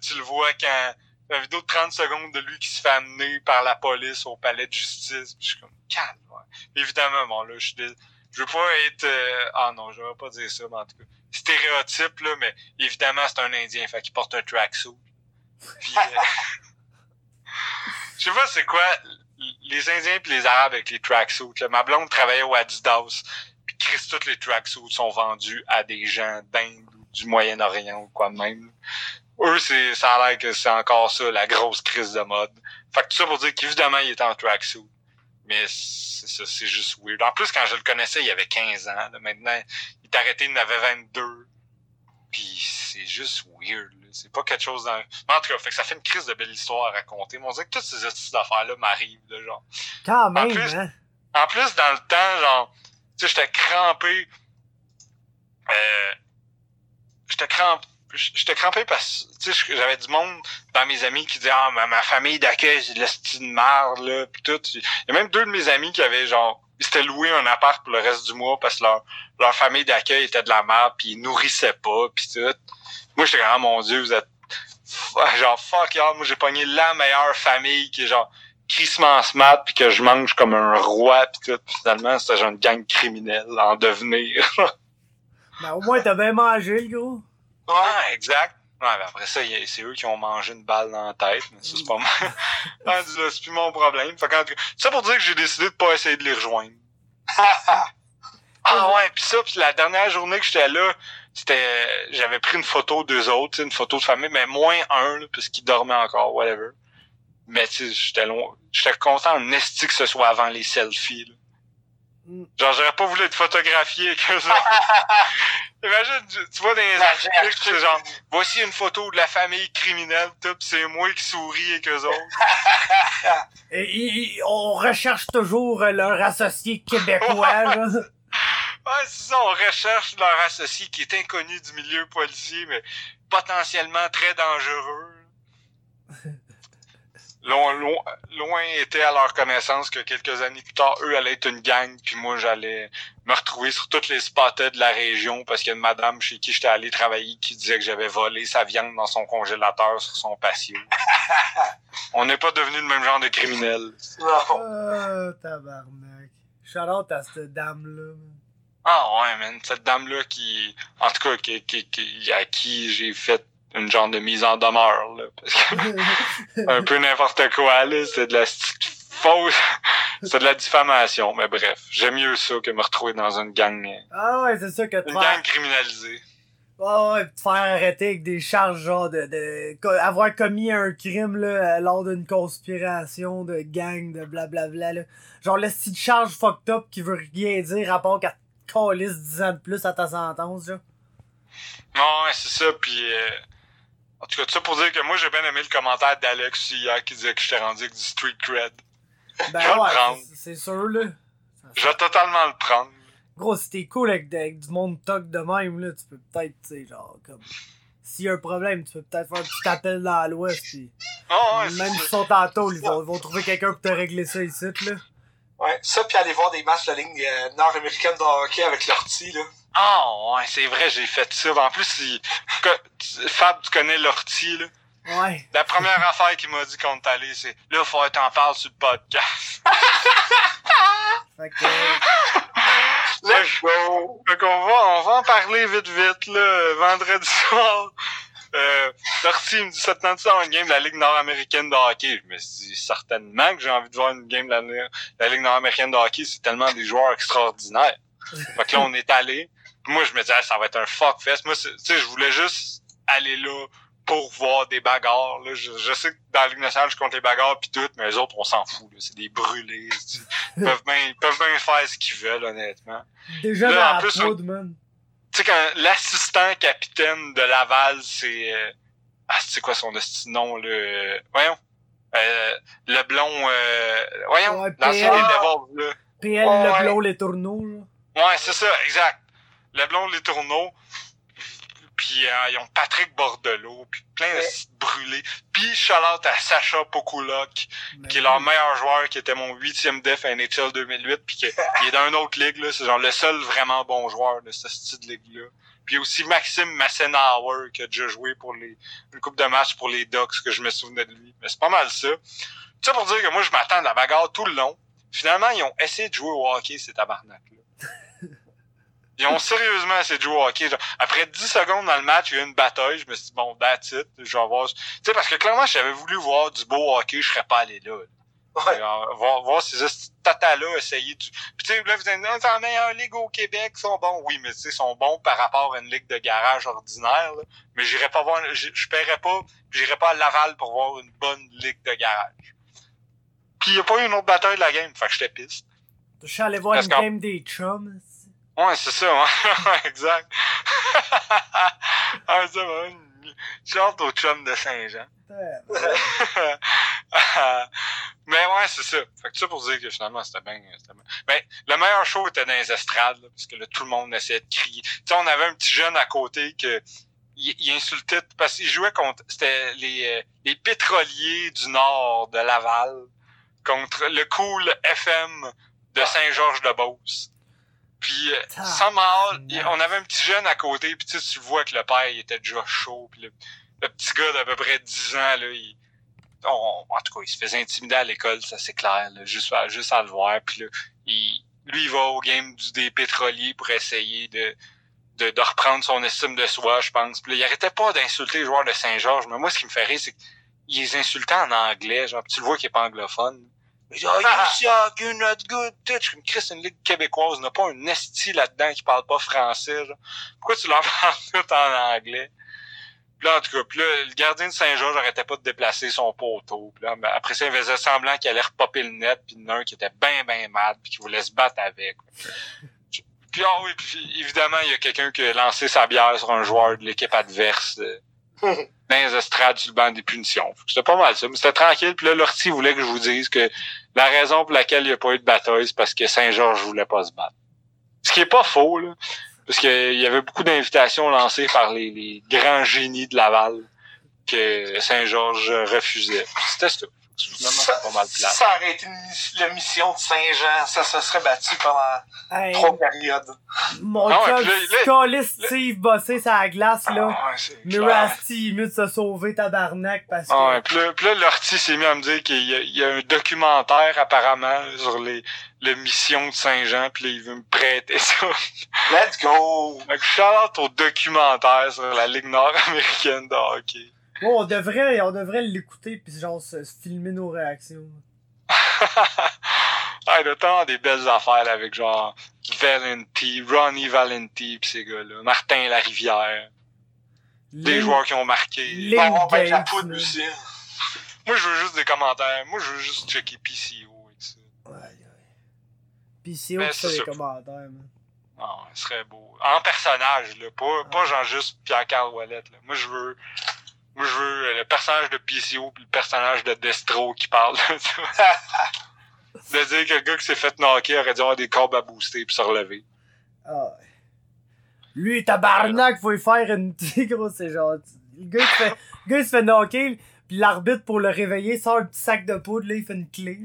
Tu le vois quand une vidéo de 30 secondes de lui qui se fait amener par la police au palais de justice. Puis je suis comme, calme. Évidemment, bon, là, je suis je veux pas être, euh, ah non, je devrais pas dire ça, mais en tout cas, stéréotype, là, mais évidemment, c'est un Indien, fait qu'il porte un tracksuit. Puis, euh, je sais pas c'est quoi, les Indiens puis les Arabes avec les tracksuits. Ma blonde travaillait au Adidas, puis Chris, tous les tracksuits sont vendus à des gens d'Inde ou du Moyen-Orient ou quoi de même. Eux, c'est, ça a l'air que c'est encore ça, la grosse crise de mode. Fait que tout ça pour dire qu'évidemment, il était en tracksuit. Mais c'est ça, c'est juste weird. En plus, quand je le connaissais, il avait 15 ans. là. Maintenant, il est arrêté, il en avait 22. Puis c'est juste weird. là. C'est pas quelque chose dans... Mais en tout cas, fait que ça fait une crise de belle histoire à raconter. Mais on dirait que toutes ces affaires-là m'arrivent, là, genre. Quand même, plus- hein? En plus, dans le temps, genre, tu sais, j'étais crampé. Euh, j'étais crampé. J'étais crampé parce que j'avais du monde dans mes amis qui disaient Ah ma, ma famille d'accueil, c'est de la de marde là pis tout. Il y a même deux de mes amis qui avaient genre ils s'étaient loué un appart pour le reste du mois parce que leur, leur famille d'accueil était de la merde puis ils nourrissaient pas pis tout. Moi j'étais comme Ah mon dieu, vous êtes genre fuck y'all, moi j'ai pogné la meilleure famille qui est genre crissement smart puis que je mange comme un roi pis tout. Puis finalement, c'était genre une gang criminelle en devenir. Ben, au moins, t'as bien mangé, le gros. Ouais. Ah, exact. Ouais, ben après ça, c'est eux qui ont mangé une balle dans la tête, mais ça, c'est pas moi. C'est plus mon problème. Fait qu'en tout cas, ça pour dire que j'ai décidé de pas essayer de les rejoindre. Ah ouais, pis ça, pis la dernière journée que j'étais là, c'était, j'avais pris une photo d'eux autres, une photo de famille, mais moins un, là, parce qu'ils dormaient encore, whatever. Mais tu sais, j'étais loin, j'étais content en esti que ce soit avant les selfies, là. Mm. Genre, j'aurais pas voulu être photographié avec eux autres. Imagine, tu, tu vois dans les articles, c'est genre, voici une photo de la famille criminelle, tout, pis c'est moi qui souris avec eux autres. Et, et- et on recherche toujours leur associé québécois, là. Ouais, c'est ça, on recherche leur associé qui est inconnu du milieu policier, mais potentiellement très dangereux. Loin, loin, loin était à leur connaissance que quelques années plus tard, eux allaient être une gang, puis moi j'allais me retrouver sur toutes les spotted de la région parce qu'il y a une madame chez qui j'étais allé travailler qui disait que j'avais volé sa viande dans son congélateur sur son patio. On n'est pas devenu le même genre de criminel. Non. Oh, tabarnak. Shout-out à cette dame-là. Ah ouais, man, cette dame-là qui, en tout cas, qui, qui, qui, à qui j'ai fait une genre de mise en demeure, là, parce que un peu n'importe quoi, là, c'est de la fausse, c'est de la diffamation, mais bref, j'aime mieux ça que me retrouver dans une gang, euh, ah ouais, c'est ça que une faire... gang criminalisée. Ah ouais, pis te faire arrêter avec des charges genre de, de avoir commis un crime là, euh, lors d'une conspiration de gang de blablabla là. Genre le style charge fucked up qui veut rien dire à part qu'elle te calisse 10 ans de plus à ta sentence là. Non, ouais, c'est ça, puis euh, en tout cas, tout ça pour dire que moi, j'ai bien aimé le commentaire d'Alex hier qui disait que j'étais rendu avec du street cred. Ben Je vais le ouais, prendre. c'est- sûr là. Je vais totalement le prendre. Gros, si t'es cool avec, avec du monde toc de même là, tu peux peut-être, tu sais, genre comme... S'il y a un problème, tu peux peut-être faire un petit appel dans l'ouest pis... Oh, ouais, Même s'ils sont en tôle, ils vont, trouver quelqu'un pour te régler ça ici là. Ouais, ça, puis aller voir des matchs de la ligne euh, nord-américaine de hockey avec l'ortie, là. Ah, ouais, c'est vrai, j'ai fait ça. En plus, il- Fab, tu connais l'ortie, là. Ouais. La première affaire qu'il m'a dit quand t'es allé, c'est là, faut que t'en parles sur le podcast. Fait que... Let's go! Fait qu'on va, on va en parler vite, vite, là, vendredi soir. Euh, L'ortie il me dit, ça te tente une game de la Ligue nord-américaine de hockey? Je me suis dit, certainement que j'ai envie de voir une game de la, la Ligue nord-américaine de hockey. C'est tellement des joueurs extraordinaires. Fait que là, on est allé. Moi, je me disais, Ah, ça va être un fuck fest. Moi, tu sais, je voulais juste aller là pour voir des bagarres. Là. Je, je sais que dans la Ligue nationale, je compte les bagarres puis tout, mais les autres, on s'en fout. là. C'est des brûlés. Ils peuvent bien ils peuvent bien faire ce qu'ils veulent, honnêtement. Déjà Là, dans en plus, man. Tu sais, quand l'assistant capitaine de Laval, c'est... euh, Ah, c'est quoi son nom, là? euh, Voyons. Euh, le blond... Euh... Voyons, Ouais, l'ancien des Devils, là. PL, Ouais. Leblon, les tourneaux, là. Ouais, c'est ça, exact. Le blond, les tourneaux. puis euh, ils ont Patrick Bordelot, puis plein de brûlés. Puis Charlotte à Sacha Pokulok, qui est leur meilleur joueur, qui était mon huitième def à NHL 2008, puis qui est dans une autre ligue, là. C'est genre le seul vraiment bon joueur de ce style de ligue-là. Puis aussi Maxime Massenauer, qui a déjà joué pour les une coupe de match pour les Ducks, que je me souvenais de lui. Mais c'est pas mal ça. Ça pour dire que moi, je m'attends de la bagarre tout le long. Finalement, ils ont essayé de jouer au hockey, ces tabarnak-là. Ils ont sérieusement essayé de jouer au hockey. après 10 secondes dans le match, il y a eu une bataille. Je me suis dit, bon, that's it. Je vais voir. Tu sais, parce que clairement, j'avais voulu voir du beau hockey, je serais pas allé là. Ouais. voir, voir ces tatas-là essayer du. Puis tu sais, là, vous non, c'est la meilleure ligue au Québec, ils sont bons. Oui, mais tu sais, ils sont bons par rapport à une ligue de garage ordinaire. Mais j'irai pas voir. Je paierais pas, j'irai pas à Laval pour voir une bonne ligue de garage. Puis il n'y a pas eu une autre bataille de la game, fait que j'étais piste. Je suis allé voir une game des chums. Ouais, c'est ça, ouais. exact. ah, ça va. J'ai hâte au chum de Saint-Jean. mais ouais, c'est ça. Fait que ça pour dire que finalement, c'était bien, bien. Ben, le meilleur show était dans les estrades, là, parce que là, tout le monde essayait de crier. Tu sais, on avait un petit jeune à côté que il, insultait parce qu'il jouait contre c'était les, euh, les pétroliers du nord de Laval contre le cool FM de Saint-Georges-de-Beauce. Puis, euh, sans mal, on avait un petit jeune à côté, puis tu, sais, tu vois que le père, il était déjà chaud, puis le, petit gars d'à peu près 10 ans, là, il, en tout cas, il se faisait intimider à l'école, ça c'est clair, là, juste, juste à le voir, puis là, il, lui, il va au game du, des pétroliers pour essayer de, de, de, reprendre son estime de soi, je pense. Puis là, il arrêtait pas d'insulter les joueurs de Saint-Georges, mais moi, ce qui me fait rire, c'est qu'il les insultait en anglais, genre, tu le vois qu'il est pas anglophone. Il dit, oh, you suck, not good. Tu comme Chris, une ligue québécoise, n'a pas un esti là-dedans qui parle pas français. Pourquoi tu leur parles tout en anglais? Puis là, en tout cas, puis là, le gardien de Saint-Georges arrêtait pas de déplacer son poteau. Puis là, après ça, il faisait semblant qu'il allait repopper le net, puis il y en un qui était bien, bien mal, puis qui voulait se battre avec. Puis, ah oui, puis évidemment, il y a quelqu'un qui a lancé sa bière sur un joueur de l'équipe adverse. dans les estrades banc des punitions. C'était pas mal ça, mais c'était tranquille. Puis là, Lortie voulait que je vous dise que la raison pour laquelle il n'y a pas eu de bataille, c'est parce que Saint-Georges voulait pas se battre. Ce qui est pas faux, là. Parce qu'il y avait beaucoup d'invitations lancées par les, les, grands génies de Laval que Saint-Georges refusait. C'était ça. Ça, pas mal plat. ça aurait été une, la mission de Saint-Jean, ça se serait battu pendant hey, trois périodes. Mon ah ouais, Steve bossé sur la glace, là. Ah ouais, mais Rusty, il mieux de se sauver tabarnak parce que... Ah ouais, puis là, puis là l'Orty s'est mis à me dire qu'il y, y, a un documentaire apparemment sur les, les missions de Saint-Jean, puis là, il veut me prêter ça. Let's go! Donc, shout au documentaire sur la Ligue nord-américaine de hockey. Bon, on devrait, on devrait l'écouter puis genre se, filmer nos réactions. ah, a tant des belles affaires avec genre Valenti, Ronnie Valenti pis ces gars-là. Martin Larivière. Des joueurs qui ont marqué. Les bon, Gates, la poudre aussi. Moi, je veux juste des commentaires. Moi, je veux juste checker PCO et ça. Ouais, ouais. PCO, c'est des commentaires, man. Ah, ce serait beau. En personnage, là. Pas, pas genre juste Pierre-Carl Wallet, là. Moi, je veux moi, je veux le personnage de PCO puis le personnage de Destro qui parle. de dire que le gars qui s'est fait knocker aurait dû avoir des corbes à booster puis se relever. Ah. Lui, tabarnak, faut y faire une gros, c'est genre. Le gars, il se fait, le gars, il se fait knocker, puis l'arbitre, pour le réveiller, sort un petit sac de poudre, là, il fait une clé.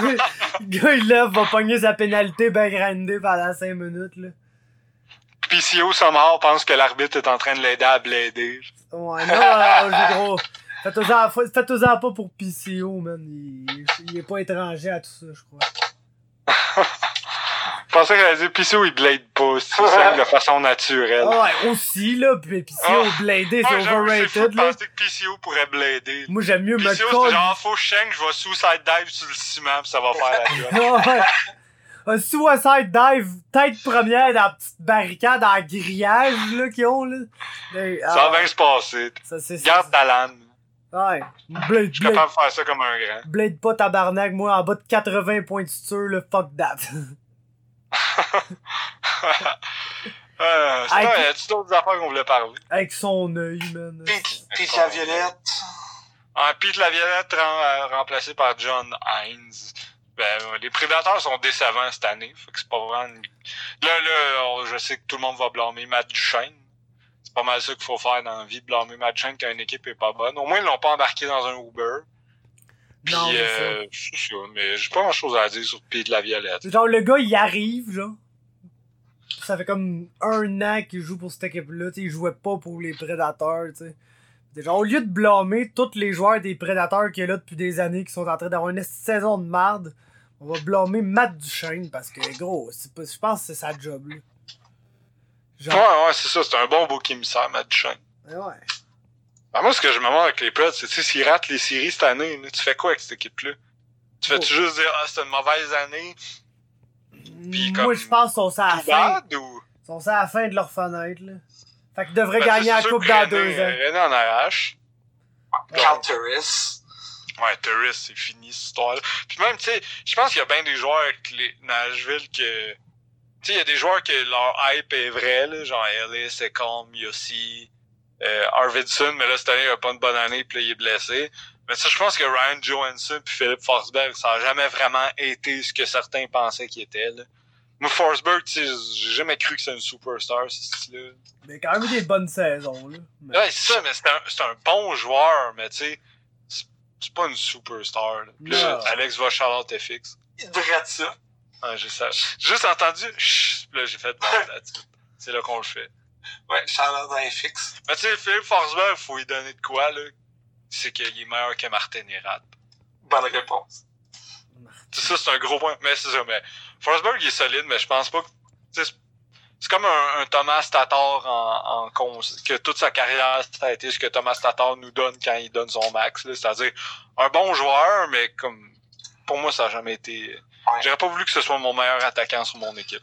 le gars, il lève, va pogner sa pénalité ben grindée pendant 5 minutes, là. PCO mort pense que l'arbitre est en train de l'aider à blader. Ouais, non, euh, gros. Faites-en faites pas pour PCO, man. Il, il, est pas étranger à tout ça, je crois. Je pensais qu'elle allait dire PCO il blade pas, c'est de façon naturelle. Ouais, aussi, là, pis PCO oh. blader, c'est overrated, là. Je pensais que PCO pourrait blader. Moi, j'aime mieux PCO, me PCO, genre, faut que je vais suicide dive sur le ciment pis ça va faire la job. un suicide dive tête première dans la petite barricade en grillage là qu'ils ont là. ça va bien se passer. Garde ta lame. Ouais. Blade, Je suis capable de faire ça comme un grand. Blade pas tabarnak, moi en bas de 80 points de suture, là, fuck that. euh, sinon, y a-tu d'autres affaires qu'on voulait parler? Avec son œil, man. Pete, la Violette. Ah, Pete la Violette remplacé par John Hines. Ben, les prédateurs sont décevants cette année. Fait que c'est pas vraiment. Là, là, je sais que tout le monde va blâmer Matt Duchesne. c'est pas mal ça qu'il faut faire dans la vie, blâmer Matt Shank quand une équipe est pas bonne. Au moins, ils l'ont pas embarqué dans un Uber. Puis, Non, mais euh, c'est ça, mais j'ai pas grand chose à dire sur Pete de la Violette. Genre, le gars, il arrive, genre. Ça fait comme un an qu'il joue pour cette équipe-là, il jouait pas pour les Prédateurs, tu sais. Genre, au lieu de blâmer tous les joueurs des Prédateurs qu'il y a là depuis des années qui sont en train d'avoir une saison de marde, on va blâmer Matt Duchesne parce que, gros, pas- je pense que c'est sa job, là. Genre, Ouais, ouais, c'est ça, c'est un bon beau émissaire, Matt Duchesne. ouais. Ben, moi, ce que je me demande avec les Preds, c'est, tu sais, s'ils ratent les séries cette année, là, tu fais quoi avec cette équipe-là? Tu fais-tu Oh. juste dire, ah, c'est une mauvaise année, Puis Moi, comme- je pense qu'ils sont à la fin. bad, ou? Ils sont ça à la fin de leur fenêtre, là. Fait qu'ils devraient Ben, gagner la coupe dans René- deux ans. René en arrache. Cal Turris. Ouais, c'est fini, cette histoire-là. Puis même, tu sais, je pense qu'il y a bien des joueurs avec les Nashville que... Tu sais, il y a des joueurs que leur hype est vrai, là, genre Ellis, Ecom, Yossi, euh, Arvidsson, mais là, cette année, il a pas une bonne année, puis là, il est blessé. Mais ça, je pense que Ryan Johansson puis Philippe Forsberg, ça a jamais vraiment été ce que certains pensaient qu'il était, là. Moi, Forsberg, tu sais, j'ai jamais cru que c'est un superstar, ce style-là. Mais quand même eu des bonnes saisons, là. Mais- Ouais, c'est ça, mais c'est un, c'est un bon joueur, mais tu sais, c'est- pas une superstar. Là. Puis là. Alex va Charlotte FX. Il devrait ça. Ouais, j'ai ça. Juste entendu, chut, là, j'ai fait. C'est là qu'on le fait. Ouais, Charlotte dans FX. Mais tu sais, Philippe Forsberg, faut lui donner de quoi, là? C'est qu'il est meilleur que Martin Erat. Bonne réponse. C'est ça, c'est un gros point. Mais c'est ça, mais Forsberg, il est solide, mais je pense pas que. C'est comme un, un Thomas Tatar en, en que toute sa carrière, ça a été ce que Thomas Tatar nous donne quand il donne son max. là. C'est-à-dire un bon joueur, mais comme pour moi, ça a jamais été. J'aurais pas voulu que ce soit mon meilleur attaquant sur mon équipe.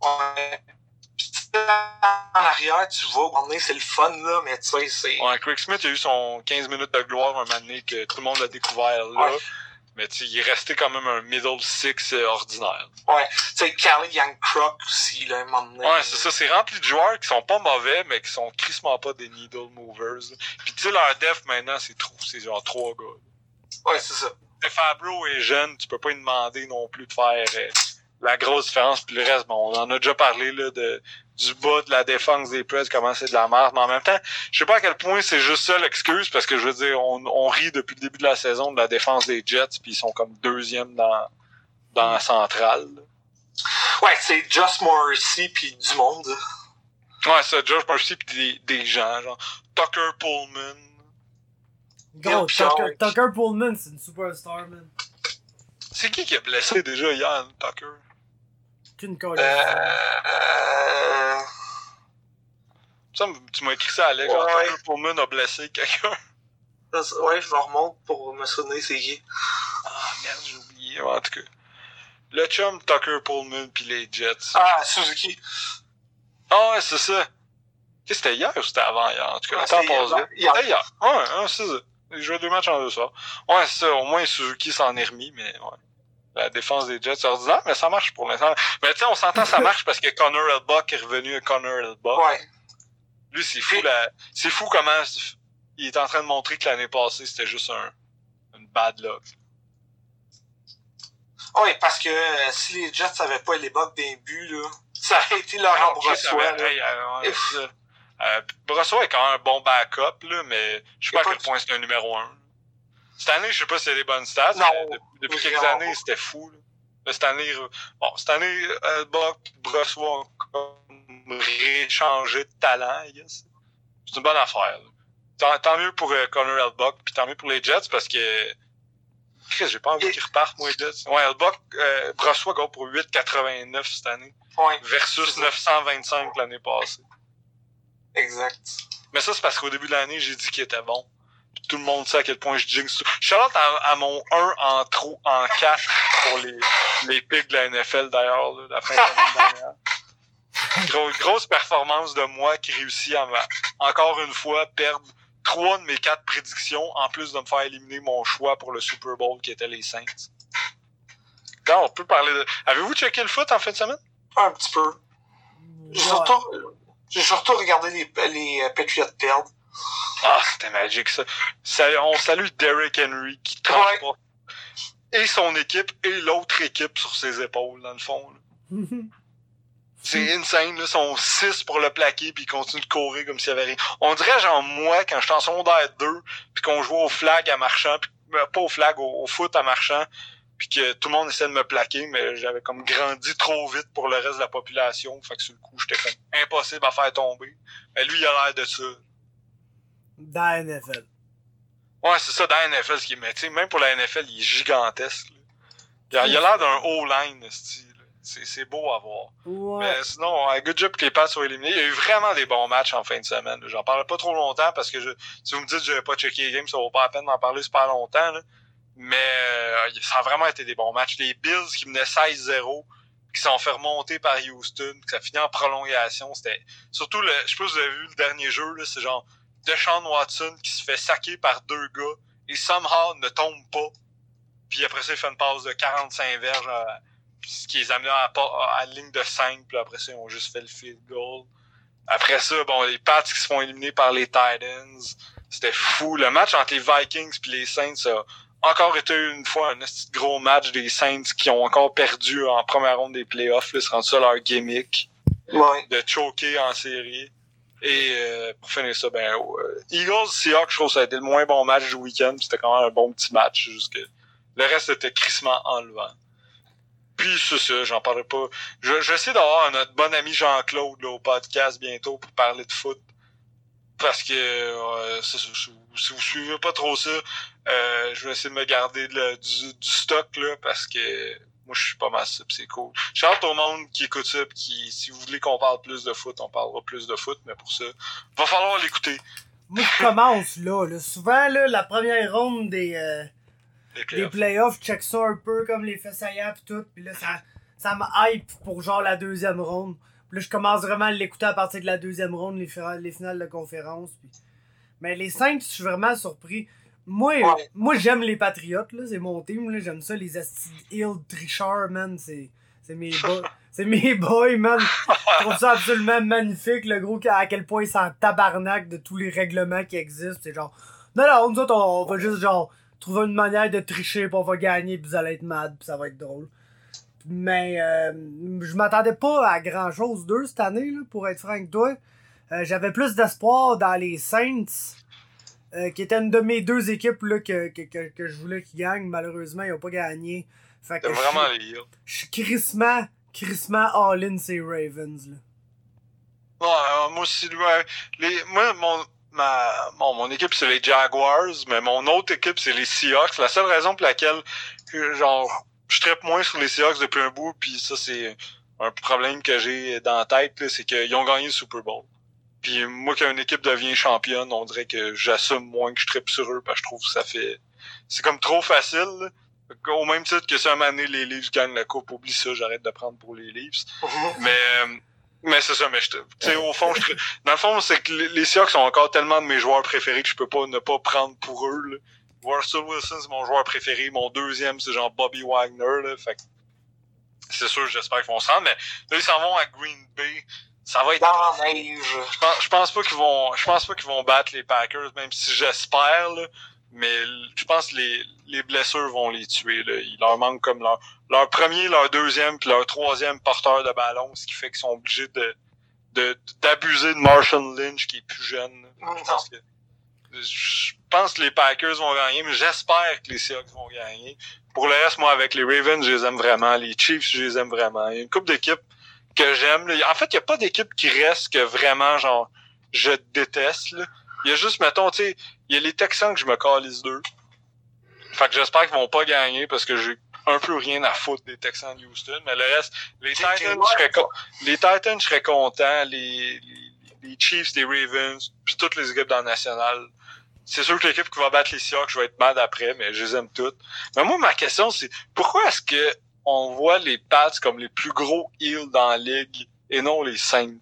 Ouais. En arrière, tu vois, c'est le fun, là, mais tu sais, c'est. Ouais, Craig Smith a eu son 15 minutes de gloire un moment donné que tout le monde a découvert là. Ouais. Mais il est resté quand même un middle six euh, ordinaire. Ouais. Tu sais, Callie Young Croc aussi, là, un moment donné. Ouais, c'est ça, c'est rempli de joueurs qui sont pas mauvais, mais qui sont crissement pas des needle movers. Puis tu sais, leur def maintenant, c'est trop, c'est genre trois gars. Ouais, c'est ça. Fabro est jeune, tu peux pas lui demander non plus de faire euh, la grosse différence. Puis le reste, bon, on en a déjà parlé là, de, du bas de la défense des Preds, comment c'est de la merde. Mais en même temps, je sais pas à quel point c'est juste ça l'excuse, parce que je veux dire, on, on rit depuis le début de la saison de la défense des Jets, puis ils sont comme deuxième dans, dans la centrale. là. Ouais, c'est Just Morrissey puis du monde. Ouais, ça, Josh Marcy pis des, des gens, genre Tucker Pullman. Gros, Bill Tucker. Tucker Pullman, c'est une superstar, man. C'est qui qui a blessé déjà Yann Tucker? Qu'une colle. Euh... Ça, tu m'as écrit ça, Alex. Genre, Ouais. Tucker Pullman a blessé quelqu'un. Ouais, je me remonte pour me souvenir c'est qui. Ah, merde, j'ai oublié. En tout cas. Le chum Tucker Pullman pis les Jets. Ah, Suzuki. Ah ouais, c'est ça. Qu'est-ce que C'était hier ou c'était avant hier? En tout cas, Ouais, le temps passe. C'était hier. Ouais, ouais, c'est ça. Ils jouaient deux matchs en deux soirs. Ouais, c'est ça. Au moins, Suzuki s'en est remis, mais ouais. La défense des Jets, ordinaire, mais ça marche pour l'instant. Mais tu sais, on s'entend, ça marche parce que Connor Elbuck est revenu à Connor Elbuck. Ouais. Lui, c'est fou, la... c'est fou comment il est en train de montrer que l'année passée, c'était juste un, une bad luck. Ouais, parce que euh, si les Jets avaient pas les bugs d'un but, là, ça aurait été Chris Brossois, euh. Euh, Brossois est quand même un bon backup, là, mais je sais pas à quel point c'est un numéro un. Cette année, je sais pas y a des bonnes stats, Non, mais depuis quelques années, c'était fou. Là. Cette année, euh, bon, cette année, euh, Buck, Brossois ont comme réchangé de talent, I guess. C'est une bonne affaire. là. Tant, tant mieux pour euh, Connor Elbuck, puis tant mieux pour les Jets, parce que Chris, j'ai pas envie qu'ils repartent, moi, les Jets. Ouais, Elbuck, euh, Brossois go pour 8,89 cette année, Ouais, versus C'est ça. 925 l'année passée. exact. Mais ça, c'est parce qu'au début de l'année, j'ai dit qu'il était bon. Tout le monde sait à quel point je jinx. Charlotte à, à mon 1 en trop, en 4 pour les, les pics de la NFL d'ailleurs, là, la fin de l'année dernière. Gros- grosse performance de moi qui réussit à encore une fois perdre trois de mes quatre prédictions en plus de me faire éliminer mon choix pour le Super Bowl qui était les Saints. Là, on peut parler de. Avez-vous checké le foot en fin de semaine? Un petit peu. J'ai Ouais. surtout, j'ai surtout regardé les, les euh, Patriots perdre. Ah, c'était magique ça. Ça- On salue Derrick Henry qui transporte et son équipe et l'autre équipe sur ses épaules, dans le fond. C'est insane, là. Ils sont 6 pour le plaquer, puis ils continuent de courir comme s'il y avait rien. On dirait, genre, moi, quand j'étais en secondaire 2, puis qu'on jouait au flag à marchand, puis, euh, pas au flag, au, foot à marchand, puis que tout le monde essayait de me plaquer, mais j'avais comme grandi trop vite pour le reste de la population. Fait que sur le coup, j'étais comme impossible à faire tomber. Mais lui, il a l'air de ça. Dans la NFL. Ouais, c'est ça, dans la NFL, ce qui est. Même pour la NFL, il est gigantesque. Là. Il a l'air d'un O-line, c'est beau à voir. Ouais. Mais sinon, un good job que les Pats soient éliminés. Il y a eu vraiment des bons matchs en fin de semaine. J'en parle pas trop longtemps parce que je, si vous me dites que je pas checker les games, ça vaut pas la peine d'en parler super longtemps. Là. Mais euh, ça a vraiment été des bons matchs. Les Bills qui menaient 16-0, qui sont fait remonter par Houston, que ça finit en prolongation. C'était surtout le. Je sais pas si vous avez vu le dernier jeu, là, c'est genre Deshaun Watson qui se fait saquer par deux gars et somehow ne tombe pas. Puis après ça, il fait une passe de 45 verges, ce qui les amène à, à, la ligne de 5. Puis après ça, ils ont juste fait le field goal. Après ça, bon, les Pats qui se font éliminer par les Titans. C'était fou. Le match entre les Vikings et les Saints a encore été une fois un gros match des Saints qui ont encore perdu en première ronde des playoffs. C'est rendu ça leur gimmick ouais. de choquer en série. Et euh, pour finir ça, ben euh, Eagles Seahawks, je trouve que ça a été le moins bon match du week-end. C'était quand même un bon petit match. Juste que le reste était crissement enlevant. Puis c'est ça, j'en parlerai pas. Je, je essayer d'avoir notre bon ami Jean-Claude au podcast bientôt pour parler de foot. Parce que euh, si vous suivez pas trop ça, euh, je vais essayer de me garder du, du, stock là parce que moi je suis pas mal ça, c'est cool. Je hâte au monde qui écoute ça, qui si vous voulez qu'on parle plus de foot, on parlera plus de foot, mais pour ça, va falloir l'écouter. Moi je commence là, là. Souvent là, la première ronde des euh, les playoffs. playoffs, check ça un peu comme les faits saillants pis tout, puis là ça ça me hype pour genre la deuxième ronde. Puis là je commence vraiment à l'écouter à partir de la deuxième ronde, les, les finales de conférence. Pis... Mais les Saints, je suis vraiment surpris. Moi, Ouais. moi j'aime les Patriotes, là, c'est mon team, là, j'aime ça, les Asti Hill Trichard, man, c'est, c'est mes boys, c'est mes boys, man. Je trouve ça absolument magnifique, le gros, à quel point ils s'en tabarnak de tous les règlements qui existent, c'est genre, non, non, nous autres, on, on va juste, genre, trouver une manière de tricher, pis on va gagner, pis vous allez être mad, pis ça va être drôle. Mais, euh, je m'attendais pas à grand chose d'eux cette année, là, pour être franc avec toi. Euh, j'avais plus d'espoir dans les Saints, euh, qui étaient une de mes deux équipes là, que, que, que, que je voulais qu'ils gagnent. Malheureusement, ils ont pas gagné. Fait que je vraiment Hills. je suis crissement, crissement all-in ces Ravens. Là. Ouais, euh, moi aussi. Les, moi, mon, ma, bon, mon équipe, c'est les Jaguars, mais mon autre équipe, c'est les Seahawks. La seule raison pour laquelle, que, genre, je traite moins sur les Seahawks depuis un bout, puis ça, c'est un problème que j'ai dans la tête, c'est qu'ils ont gagné le Super Bowl. Puis moi, quand une équipe devient championne, on dirait que j'assume moins que je tripe sur eux, parce que je trouve que ça fait... C'est comme trop facile, là. Au même titre que si un moment donné, les Leafs gagnent la coupe, oublie ça, j'arrête de prendre pour les Leafs. Mais, euh, mais c'est ça, mais je, sais, au fond, je, dans le fond, c'est que les, Seahawks sont encore tellement de mes joueurs préférés que je peux pas ne pas prendre pour eux, là. Russell Wilson, c'est mon joueur préféré. Mon deuxième, c'est genre Bobby Wagner, là. Fait que c'est sûr, j'espère qu'ils vont se rendre. Mais là, ils s'en vont à Green Bay. Ça va être. Dans la neige. Je pense, je pense pas qu'ils vont, je pense pas qu'ils vont battre les Packers, même si j'espère, là. Mais je pense que les, les blessures vont les tuer, là. Il leur manque comme leur, leur premier, leur deuxième, puis leur troisième porteur de ballon, ce qui fait qu'ils sont obligés de, de, d'abuser de Marshall Lynch, qui est plus jeune. là. Je pense que, je pense que les Packers vont gagner, mais j'espère que les Seahawks vont gagner. Pour le reste, moi, avec les Ravens, je les aime vraiment. Les Chiefs, je les aime vraiment. Il y a une couple d'équipes que j'aime. En fait, il n'y a pas d'équipe qui reste que vraiment, genre, je déteste. Là. Il y a juste, mettons, tu sais, il y a les Texans que je me calisse d'eux. Fait que j'espère qu'ils vont pas gagner parce que j'ai un peu rien à foutre des Texans de Houston. Mais le reste, les Titans, je serais, les Titans, je serais content. Les, les, les Chiefs, les Ravens, puis toutes les équipes dans la nationale. C'est sûr que l'équipe qui va battre les Seahawks, je vais être mad après, mais je les aime toutes. Mais moi, ma question, c'est pourquoi est-ce que on voit les Pats comme les plus gros heels dans la ligue et non les Saints?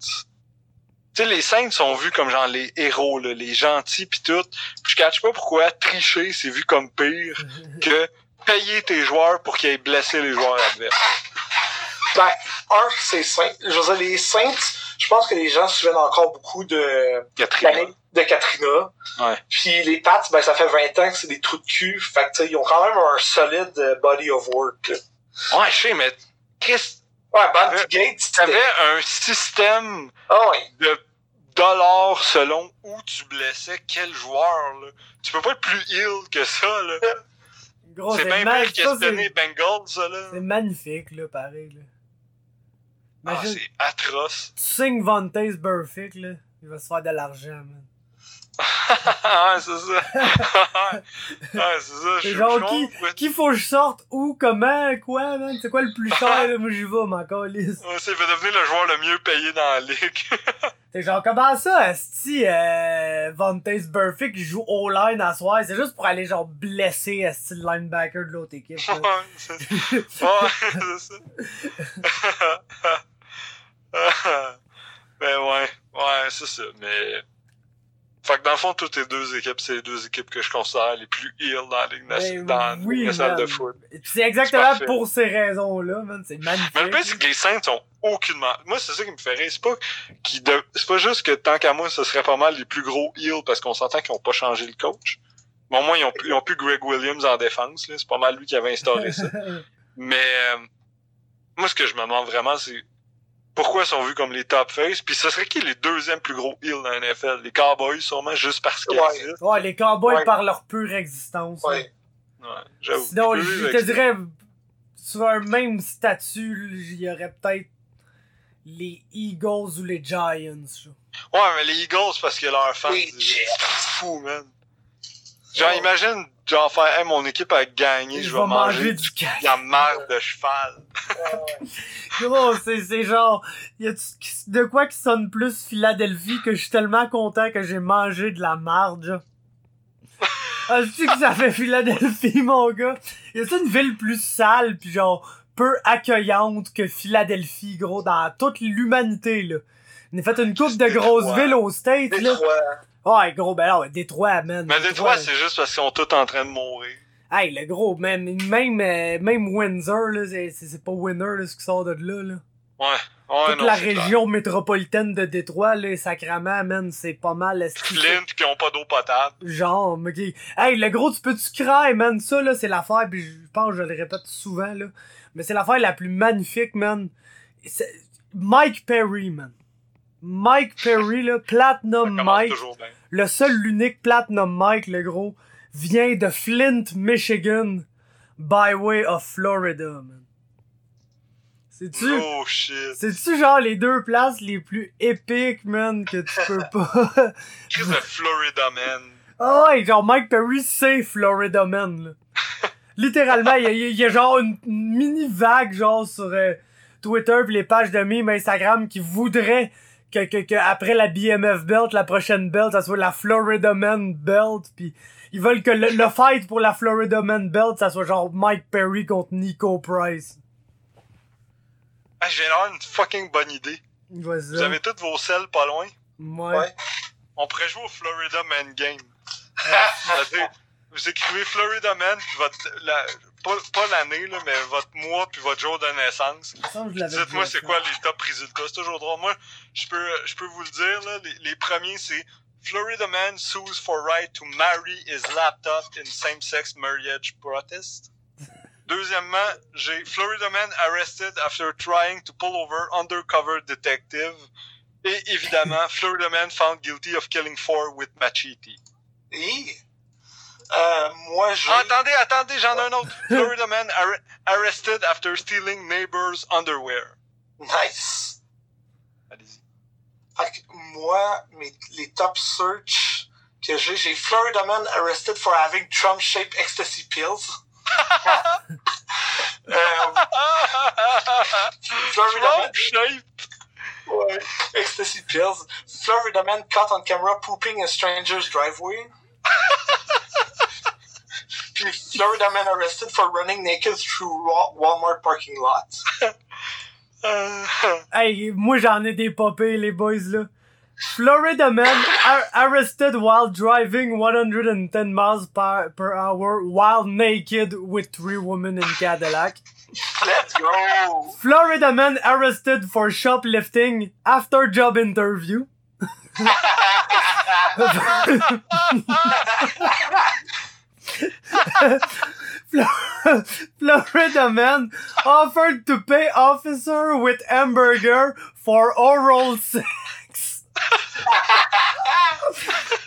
Tu sais, les Saints sont vus comme genre les héros, là, les gentils pis tout. Puis je catch pas pourquoi tricher c'est vu comme pire que payer tes joueurs pour qu'ils aient blessé les joueurs adverses. Ben, un, c'est Saint. Je veux dire, les Saints, je pense que les gens se souviennent encore beaucoup de Katrina. de Katrina. Ouais. Puis les Pats, ben, ça fait 20 ans que c'est des trous de cul. Fait que, ils ont quand même un solide euh, body of work. Ouais, je sais, mais Chris, Ouais, Bounty Gate, T'avais c'était... un système Ah de dollars selon où tu blessais quel joueur. Là. Tu peux pas être plus heal que ça. là. Gros, c'est c'est bien ça, Bengals. Là. C'est magnifique, là, pareil, là. Ah, c'est atroce. tu signes Vontaze Burfict, là. Il va se faire de l'argent, man. Ouais, c'est ça. ouais, c'est ça. C'est Je genre, qui, qui faut que je sorte, où, comment, quoi, man? C'est quoi le plus cher? Moi, j'y vais, ma calisse. Ouais, va devenir le joueur le mieux payé dans la ligue. C'est genre, comment ça, Asti, euh, Vontaze Burfict qui joue O-line à soir? C'est juste pour aller, genre, blesser Asti le linebacker de l'autre équipe, ouais, c'est c'est ça. ben ouais, ouais, c'est ça. Mais. Fait que dans le fond, toutes les deux équipes, c'est les deux équipes que je considère les plus heal dans la Ligue Ben nationale, oui, nationale de foot. C'est exactement pour ces raisons-là, man. C'est magnifique. Mais le pire, c'est que les Saints ont aucunement. Moi, c'est ça qui me fait rire. C'est pas, qu'ils de... c'est pas juste que tant qu'à moi, ce serait pas mal les plus gros heals parce qu'on s'entend qu'ils ont pas changé le coach. Mais au moins, ils ont, plus- ils ont plus Greg Williams en défense. là. C'est pas mal lui qui avait instauré ça. Mais euh, moi, ce que je me demande vraiment, c'est pourquoi ils sont vus comme les top face? Puis ce serait qui les deuxièmes plus gros heals dans la NFL? Les Cowboys, sûrement, juste parce qu'ils Ouais. existent. ouais, les Cowboys Ouais. par leur pure existence. Ouais. Ouais, j'avoue. Sinon, je te dirais, sur un même statut, il y aurait peut-être les Eagles ou les Giants. Ouais, mais les Eagles, parce que leurs fans, Les c'est fou, man. Genre, Oh. imagine, genre, faire, hey, mon équipe a gagné, je vais manger du caca. de la marde de cheval. Gros, c'est, c'est genre, y a de quoi qui sonne plus Philadelphie que je suis tellement content que j'ai mangé de la marde, sais que ça fait Philadelphie, mon gars? Y a-t-il une ville plus sale pis genre peu accueillante que Philadelphie, gros, dans toute l'humanité, là? On a fait une coupe de grosses villes aux States, là. Ouais, gros, ben là, Détroit, man. Mais Détroit, c'est juste parce qu'ils sont tous en train de mourir. Hey, le gros, même, même, euh, même Windsor, là, c'est, pas Winner, là, ce qui sort de là, là. Ouais. Ouais, Toute non, la clair. région métropolitaine de Détroit, là, sacrament, man, c'est pas mal. Flint qui ont pas d'eau potable. Genre, qui... Hey, le gros, tu peux-tu craindre, man? Ça, là, c'est l'affaire, pis je pense que je le répète souvent, là. Mais c'est l'affaire la plus magnifique, man. Mike Perry, man. Mike Perry, là, Platinum Mike, bien. le seul, l'unique Platinum Mike, le gros, vient de Flint, Michigan, by way of Florida, man. C'est-tu... Oh shit. C'est-tu genre les deux places les plus épiques, man, que tu peux pas? Chris de Florida, man. Ah ouais, genre Mike Perry, c'est Florida Man, là. Littéralement, il y, a- il y a genre une mini vague, genre, sur euh, Twitter pis les pages de meme Instagram qui voudraient que, que, que après la BMF belt, la prochaine belt, ça soit la Florida Man belt, pis ils veulent que le, le fight pour la Florida Man belt, ça soit genre Mike Perry contre Nico Price. Ah, j'ai l'air une fucking bonne idée. Vas-y. Vous avez tous vos selles pas loin? Ouais. Ouais. On pourrait jouer au Florida Man Game. Vous écrivez Florida Man, puis votre, la, pas, pas l'année, là, mais votre mois, puis votre jour de naissance. Dites-moi c'est quoi les top résultats. C'est toujours drôle. Moi, je peux, je peux vous le dire, là, les, les premiers, c'est Florida man sues for right to marry his laptop in same-sex marriage protest. Deuxièmement, j'ai Florida man arrested after trying to pull over undercover detective. Et évidemment, Florida man found guilty of killing four with machete. Et, euh, moi, j'ai... Ah, attendez, attendez, j'en ai un autre. Florida man ar- arrested after stealing neighbor's underwear. Nice. Allez-y. Moi, mes, les top search que j'ai, j'ai Florida man arrested for having Trump-shaped ecstasy pills. euh, Florida man, Trump shape. ouais, ecstasy pills. Florida man caught on camera pooping in stranger's driveway. Florida man arrested for running naked through Walmart parking lot. Euh, Hey, moi j'en ai des popées, les boys là. Florida man ar- arrested while driving 110 miles per, per hour while naked with three women in Cadillac. Let's go! Florida man arrested for shoplifting after job interview. Florida man offered to pay officer with hamburger for oral sex.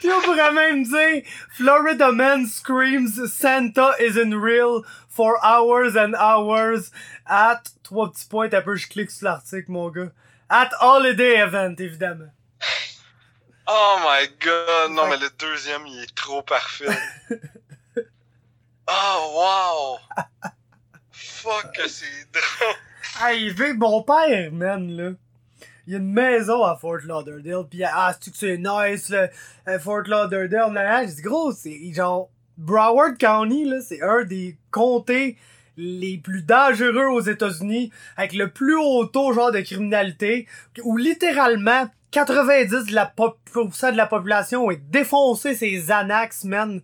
Puis on pourrait même dire Florida man screams Santa isn't real for hours and hours at trois petits points peu je clique sur l'article mon gars at holiday event évidemment. Oh my god, non mais le deuxième il est trop parfait. Oh wow! Fuck que c'est drôle! Hey, vu mon père, man, là. Il y a une maison à Fort Lauderdale, pis ah, c'est que c'est nice, là, à Fort Lauderdale, là, j'ai dit, gros, c'est genre, Broward County, là, c'est un des comtés les plus dangereux aux États-Unis, avec le plus haut taux, genre, de criminalité, où littéralement, 90% de la, pop de la population est défoncée ces Xanax, man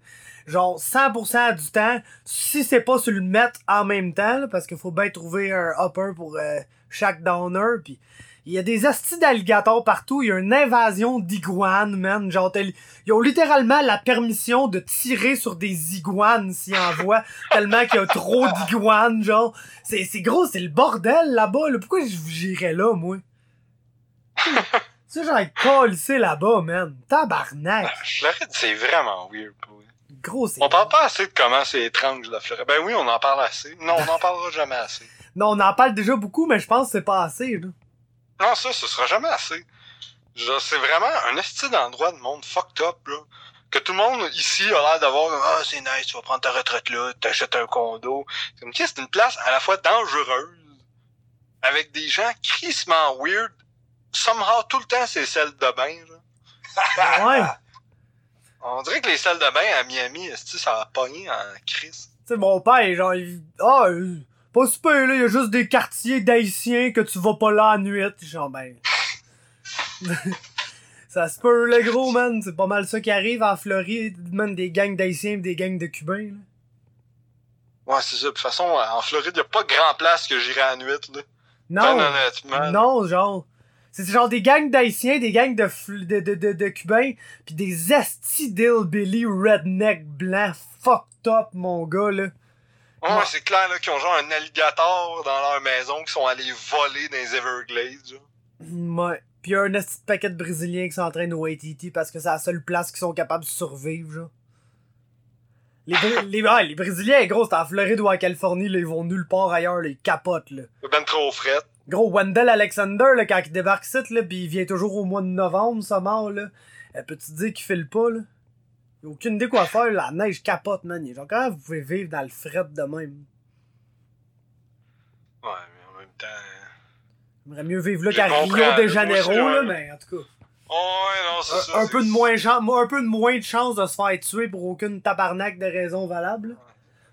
genre 100% du temps, si c'est pas sur le mettre en même temps, là, parce qu'il faut bien trouver un upper pour euh, chaque downer, puis il y a des astis d'alligators partout, il y a une invasion d'iguanes, man, genre ils ont littéralement la permission de tirer sur des iguanes s'ils en voient, tellement qu'il y a trop d'iguanes, genre, c'est, gros, c'est le bordel là-bas, là. pourquoi j'irais là, moi? C'est genre c'est là-bas, man. Tabarnak. Floride, c'est vraiment weird, Gros, On parle pas assez de comment c'est étrange la Floride. Ben oui, on en parle assez. Non, on n'en parlera jamais assez. Non, on en parle déjà beaucoup, mais je pense que c'est pas assez, là. Non, ça, ce sera jamais assez. C'est vraiment un esti d'endroit de monde fucked up, là. Que tout le monde ici a l'air d'avoir Ah, c'est nice, tu vas prendre ta retraite là, t'achètes un condo. C'est une place à la fois dangereuse, avec des gens crissement weird. Somehow, tout le temps, c'est celle de bain, là. ouais. On dirait que les salles de bain à Miami, ça a pogné en crise? Tu sais, mon père, genre, il... ah, pas super, là, il y a juste des quartiers d'haïtiens que tu vas pas là à nuit. Genre, ben. ça se peut, le gros, man. C'est pas mal ça qui arrive en Floride, man, des gangs d'haïtiens et des gangs de cubains, là. Ouais, c'est ça. De toute façon, en Floride, y a pas grand place que j'irai à nuit, là. Non. Non, genre. C'est genre des gangs d'haïtiens, des gangs de, de, de, de, de cubains, pis des esti Billy redneck blancs fucked up, mon gars, là. Ouais, c'est clair, là, qu'ils ont genre un alligator dans leur maison, qui sont allés voler dans les Everglades, genre. Ouais. Pis y'a un esti paquet de Brésiliens qui s'entraînent au ATT parce que c'est la seule place qui sont capables de survivre, genre. Les, les, les Brésiliens, gros, c'est en Floride ou en Californie, là, ils vont nulle part ailleurs, là, ils capotent, là. Ben trop fret. Gros, Wendell Alexander, là, quand il débarque ici, là, pis il vient toujours au mois de novembre, ça mort, là. Elle peut-tu dire qu'il file pas, là? Il a aucune idée quoi faire, la neige capote, man. Il genre, comment vous pouvez vivre dans le fret de même? Ouais, mais en même temps. J'aimerais mieux vivre là qu'à Rio de Janeiro, là, mais en tout cas. ouais, non, c'est ça. Un peu, de moins un peu de moins de chance de se faire tuer pour aucune tabarnak de raison valable.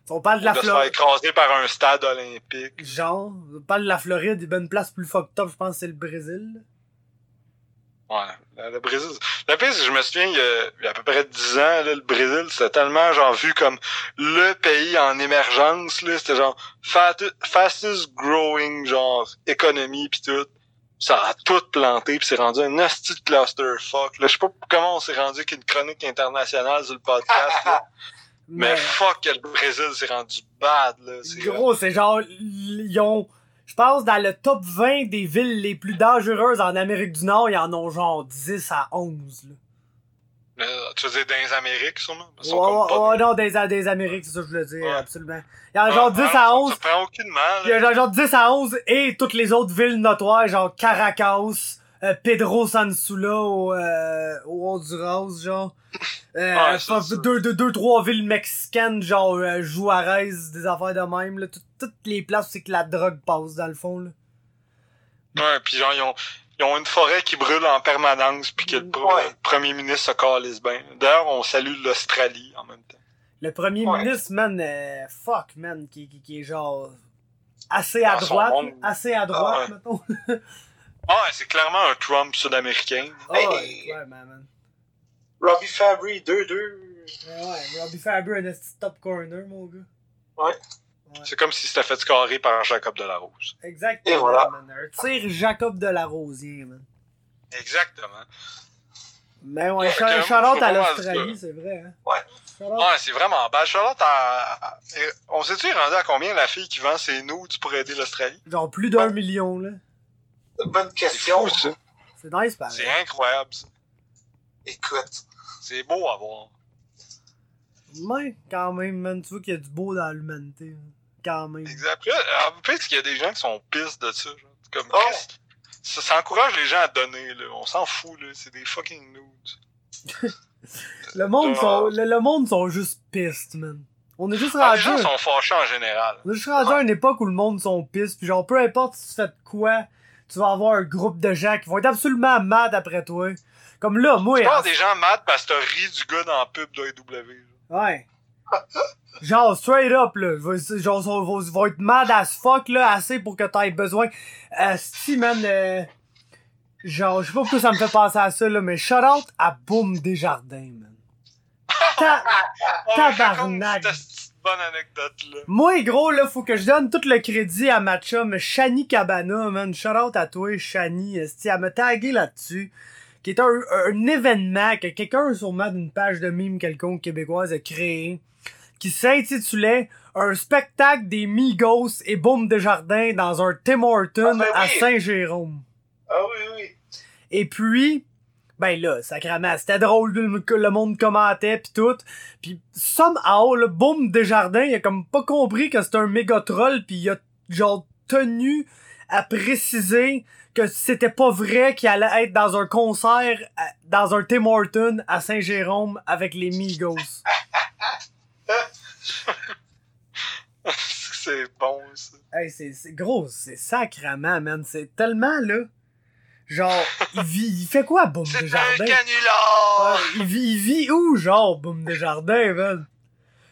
On parle de la Floride. se faire écraser par un stade olympique. Genre, on parle de la Floride, il y a une place plus fucked up, je pense que c'est le Brésil. Ouais, le Brésil. La pire, je me souviens, il y, a, il y a à peu près 10 ans, là, le Brésil, c'était tellement, genre, vu comme le pays en émergence, là. C'était genre, fastest growing, genre, économie pis tout. Ça a tout planté pis c'est rendu un nasty clusterfuck, là. Je sais pas comment on s'est rendu qu'une chronique internationale sur le podcast, là. Mais, fuck que le Brésil s'est rendu bad, là. Gros, c'est genre, ils ont, je pense, dans le top 20 des villes les plus dangereuses en Amérique du Nord, ils en ont genre 10 à 11, là. Euh, tu veux dire dans les Amériques, sûrement? Ouais, ouais, non, des, des Amériques, c'est ça que je veux dire, absolument. Il y en a genre 10 à 11. Ça prend aucune mal. Il y a genre 10 à 11 et toutes les autres villes notoires, genre Caracas, euh, Pedro Sansula au, euh, au Honduras, genre. Euh, ah, deux, deux, deux, trois villes mexicaines, genre euh, Juarez, des affaires de même, là. toutes les places où c'est que la drogue passe, dans le fond, là. Ouais, pis genre, ils ont, ils ont une forêt qui brûle en permanence, puis que le premier ministre se calisse bien. D'ailleurs, on salue l'Australie en même temps. Le premier ministre, man, euh, fuck, man, qui, qui, qui est genre assez à droite, assez à droite, ah, mettons. Ah, c'est clairement un Trump sud-américain. Oh, hey. ouais, man. Robbie Fabry, 2-2. Ouais, Robbie Fabry, un top corner, mon gars. Ouais. C'est comme si c'était fait scorer par Jacob Delarose. Exactement, Et voilà. man. Un tir Jacob Delarosier, man. Exactement. Mais ouais, Ouais, ok, shout out faut à l'Australie, c'est vrai. Hein. Ouais. Ouais, c'est vraiment bad. Charlotte, a- on sait-tu rendu à combien la fille qui vend ses nudes pour aider l'Australie? Genre plus d'un million, là. Bonne question. C'est nice, pareil. C'est incroyable, ça. Écoute. C'est beau à voir. Ouais, quand même, man. Tu vois qu'il y a du beau dans l'humanité. Quand même. Exact. En fait, qu'il y a des gens qui sont pistes de ça. Genre. Comme, Oh. Ça, ça encourage les gens à donner, là. On s'en fout, là. C'est des fucking nudes. Le monde, Ah. sont, le, le monde sont juste pistes, man. On est juste Ah, les rendu. gens sont fâchés en général. On est juste rendu à une époque où le monde sont pistes. Puis genre, peu importe si tu fais de quoi, tu vas avoir un groupe de gens qui vont être absolument mad après toi. Comme là, moi. Tu parles des gens mad parce que t'as ri du gars dans la pub de AEW. là. Ouais. Genre, straight up, là. Genre, ils vont, être mad as fuck, là, assez pour que t'aies besoin. Euh, si, man, euh, Genre, je sais pas pourquoi ça me fait penser à ça, là, mais shout out à Boom Desjardins, man. Ta- Oh, Tabarnak. Bonne anecdote-là. Moi, gros, là, faut que je donne tout le crédit à ma chum, Shani Cabana, man. Shout out à toi, Shani. esti, Elle m'a tagué là-dessus. Qui est un, un événement que quelqu'un, sûrement d'une page de mime quelconque québécoise, a créé. Qui s'intitulait Un spectacle des Migos et Boom Desjardins dans un Tim Hortons Ah, ben à. Saint-Jérôme. Ah oui, oui. Et puis, ben là, sacrément, c'était drôle, le, le monde commentait pis tout. Puis somehow, le boom Desjardins, il a comme pas compris que c'était un méga troll pis il a genre tenu à préciser que c'était pas vrai qu'il allait être dans un concert à- dans un Tim Hortons à Saint-Jérôme avec les Migos. c'est bon, ça. Hey, c'est, c'est gros, c'est sacrament, man. C'est tellement, là. Genre, il vit, il fait quoi, Boom C'est un Desjardins? canular! Ouais, il, vit, il vit où, genre, Boom Desjardins, man?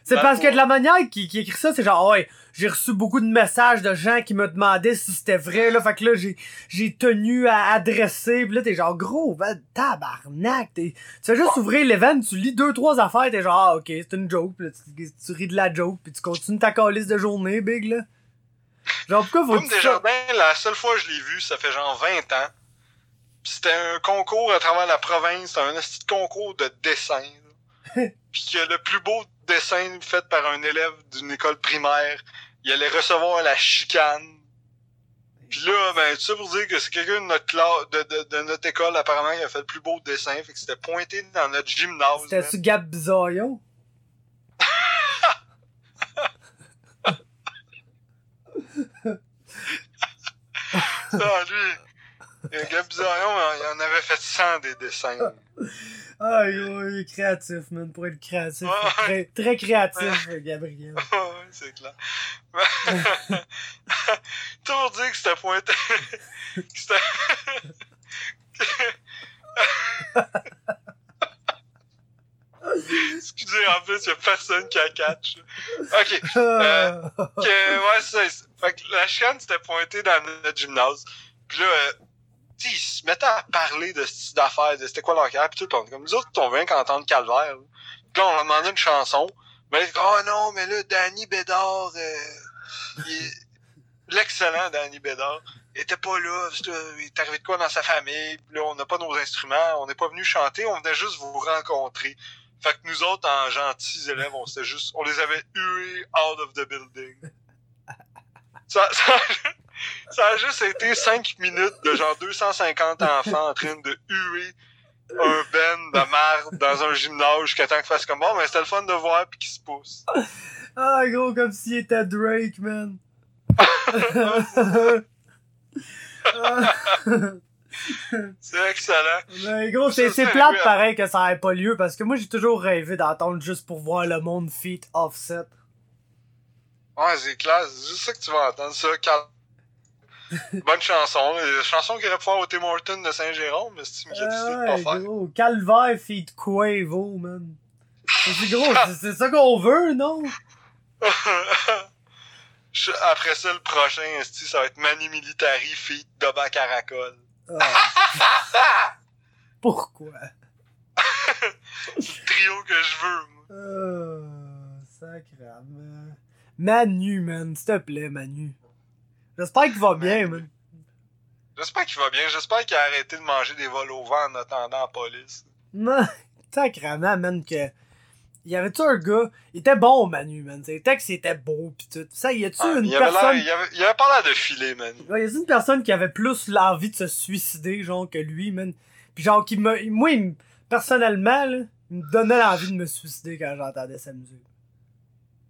C'est Ben, parce que de la manière qu'il qu'il écrit ça, c'est genre, ouais, j'ai reçu beaucoup de messages de gens qui me demandaient si c'était vrai, là, fait que là, j'ai, j'ai tenu à adresser, pis là, t'es genre, gros, ben, tabarnak, t'es, tu fais juste ouvrir l'event, tu lis deux, trois affaires, t'es genre, ah, ok, c'est une joke, pis là, tu, tu ris de la joke, pis tu continues ta calice de journée, big, là. Genre, pourquoi faut Comme Desjardins, la seule fois que je l'ai vu, ça fait genre 20 ans. C'était un concours à travers la province, c'était un petit concours de dessin. Puis que le plus beau dessin fait par un élève d'une école primaire, il allait recevoir la chicane. Puis là, ben, tout ça pour dire que c'est quelqu'un de notre classe, de, de, de notre école, apparemment, qui a fait le plus beau dessin. Fait que c'était pointé dans notre gymnase. C'était-tu Gab Bisaillon? Ah, lui, le gars Bizarron, il en avait fait 100 des dessins. Ah, gros, il est créatif, man, pour être créatif. Très, très créatif, Gabriel. Ah ouais, c'est clair. Tout pour dire que c'était pointé. que c'était. Excusez, en plus, il y a personne qui a catch. Ok. Ah. que, ouais, c'est ça. Fait que la chicane s'était pointée dans notre gymnase. Puis là, euh, ils se mettaient à parler de ce type d'affaires, de c'était quoi leur carrière, pis tout. on- Comme nous autres, on vient qu'entendre Calvaire. là. Puis là, on leur demandait une chanson. Mais là, oh non, mais là, Danny Bédard, euh, l'excellent Danny Bédard, il était pas là. euh, Il est arrivé de quoi dans sa famille. Puis là, on n'a pas nos instruments. On n'est pas venu chanter. On venait juste vous rencontrer. Fait que nous autres, en gentils élèves, on s'était juste, on les avait hués out of the building. Ça, ça, ça a juste été 5 minutes de genre 250 enfants en train de huer un ben de merde dans un gymnase jusqu'à temps qu'ils fassent comme bon, mais c'était le fun de voir puis qu'ils se poussent. Ah, gros, comme s'il était Drake, man. C'est excellent. Mais gros, c'est c'est plate pareil que ça ait pas lieu parce que moi j'ai toujours rêvé d'entendre juste pour voir le monde feat offset. Ouais, c'est clair, c'est juste ça que tu vas entendre, ça. Bonne chanson. La chanson qu'il aurait pu faire au Tim Hortons de Saint-Jérôme, mais c'est qu'il a décidé de Ah pas faire. gros, Calvaire Quavo, man. C'est gros, c'est- ça qu'on veut, non? Après ça, le prochain, ça va être Manu Militari, feat Doba Caracol. Ah. Pourquoi? C'est le trio que je veux, moi. Ah, sacrément. Manu, man, s'il te plaît, Manu. J'espère qu'il va bien, man. J'espère qu'il va bien. J'espère qu'il a arrêté de manger des vols au vent en attendant la police. Man, sacrément, man, que. Y avait-tu un gars, il était bon, Manu, man. Ses textes étaient beaux pis tout. Ça, y a-tu Ah, une il, avait personne. il, avait, il avait pas l'air de filer, man. Ouais, y a-tu une personne qui avait plus l'envie de se suicider, genre, que lui, man? Pis genre, qui me. Moi, il personnellement, là, il me donnait l'envie de me suicider quand j'entendais sa musique.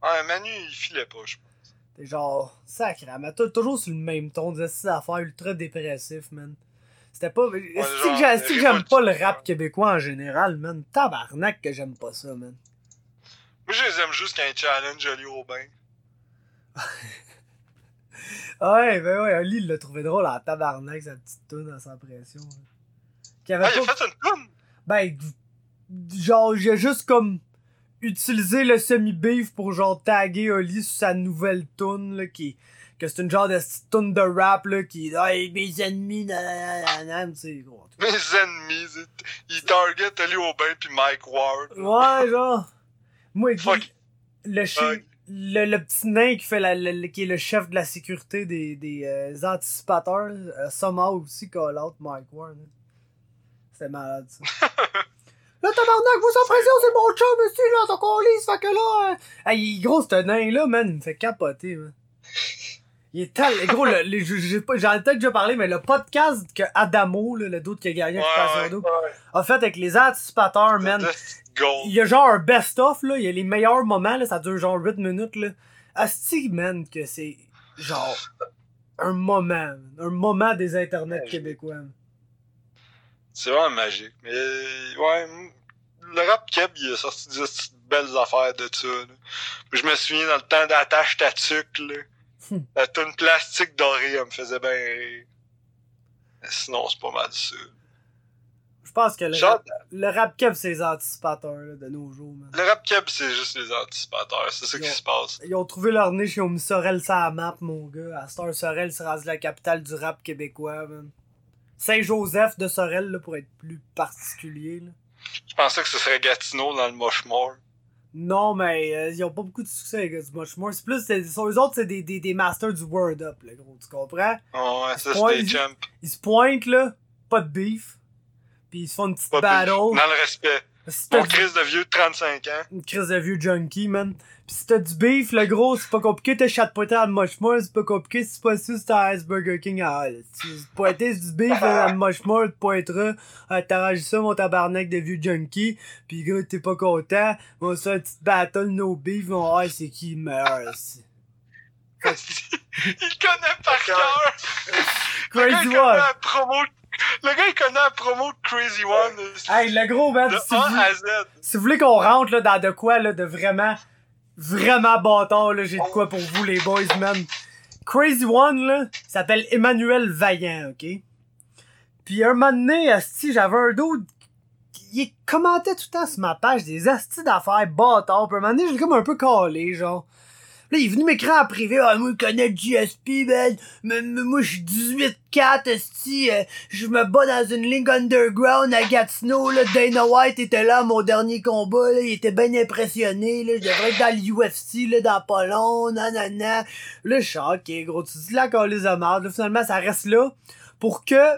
Ouais, Manu, il filait pas, je pense. T'es genre, sacrément, tou- toujours sur le même ton, des affaires ultra dépressif, man. C'était pas. Est-ce genre, que j'ai- est-ce que j'aime pas le ouais. rap québécois en général, man? Tabarnak que j'aime pas ça, man. Moi, je les aime juste quand ils challenge Jolie Robin. Ouais, ben ouais, Ali, il l'a trouvé drôle en tabarnak, sa petite toune à sans pression. avait Ah, il a pas- fait une toune! Ben, genre, j'ai juste comme utilisé le semi-beef pour genre taguer Oli sur sa nouvelle tune là, qui que c'est une genre de tune de rap là qui hey mes ennemis nanana tu sais gros. Mes ennemis, ils- ils target Jolie Robin pis Mike Ward. Ouais, genre moi Fuck. le, chi- Fuck. le le petit nain qui fait la, le- qui est le chef de la sécurité des des euh, anticipateurs, euh, somehow aussi call out Mike Ward. là. C'était malade ça. Là, tabarnak, vous sans pression, c'est mon chum, monsieur, là, ton colis, fait que là. Hey, il est gros, ce nain-là, man, il me fait capoter, man. Il est tel. Gros, le, j'en ai peut-être déjà parlé, mais le podcast que Adamo, là, le doute qui a gagné Ouais, ouais. Double, a fait avec les anticipateurs, man. Il y a genre un best-of, là. Il y a les meilleurs moments, là. Ça dure genre 8 minutes, là. Asti, man, que c'est genre un moment, un moment des internets Ouais, québécois. man. C'est vraiment magique. Mais, ouais, le rap Keb, il a sorti des petites belles affaires de ça, là. Je me souviens dans le temps d'attache ta tuque, là. Hum. La toune plastique dorée, elle me faisait bien rire. Mais Sinon, c'est pas mal ça. Je pense que le Genre- rap, le rap kev, c'est les anticipateurs, là, de nos jours, man. Le rap Keb, c'est juste les anticipateurs. C'est ça qui se passe. Ils ont trouvé leur niche, ils ont mis Sorel sur la map, mon gars. À Star Sorel, c'est rendu la capitale du rap québécois, man. Saint-Joseph de Sorel, là, pour être plus particulier, là. Je pensais que ce serait Gatineau dans le Moche-Mort. Non, mais euh, ils ont pas beaucoup de succès, les gars, du Much More. C'est plus, sont- eux autres, c'est des, des, des masters du Word Up, là, gros, tu comprends? Oh, ouais, ça, c'est des il- champs. Ils se pointent, là, pas de beef. Puis ils se font une petite Pas battle. Dans le respect. Si Mon crise de vieux de 35 ans. une crise de vieux junkie, man. Pis si t'as du beef, le gros, c'est pas compliqué, t'as chat pointé à Mushmore, c'est pas compliqué, si c'est pas sûr, c'est à Burger King à Hall. Si tu pointais du beef à Mushmore, tu pointeras, ah, t'arranges ça, mon tabarnak de vieux junkie, pis gars, t'es pas content, on se faire une petite battle, no beef, on voir c'est qui le meilleur, ici. il connaît par cœur. Crazy connaît One! la promo. Le gars, il connaît la promo de Crazy One. Hey, le gros, man, de si vous, A à Z. si vous voulez qu'on rentre, là, dans de quoi, là, de vraiment, vraiment bâtard, là, j'ai de quoi pour vous, les boys, man. Crazy One, là, s'appelle Emmanuel Vaillant, ok? Puis un moment donné, asti, j'avais un dude qui il commentait tout le temps sur ma page des astis d'affaires bâtards. Puis un moment donné, j'ai comme un peu calé, genre. Là, il est venu m'écrire en privé, ah, moi, je connais le GSP, man. Mais moi, je suis 18-4, esti, euh, je me bats dans une ligne underground à Gatineau, là. Dana White était là mon dernier combat, là. Il était bien impressionné, là. Je devrais être dans l'UFC, là, dans pas long, nanana. Là, je suis ok, gros. Tu dis la calice de merde, là. Finalement, ça reste là. Pour que,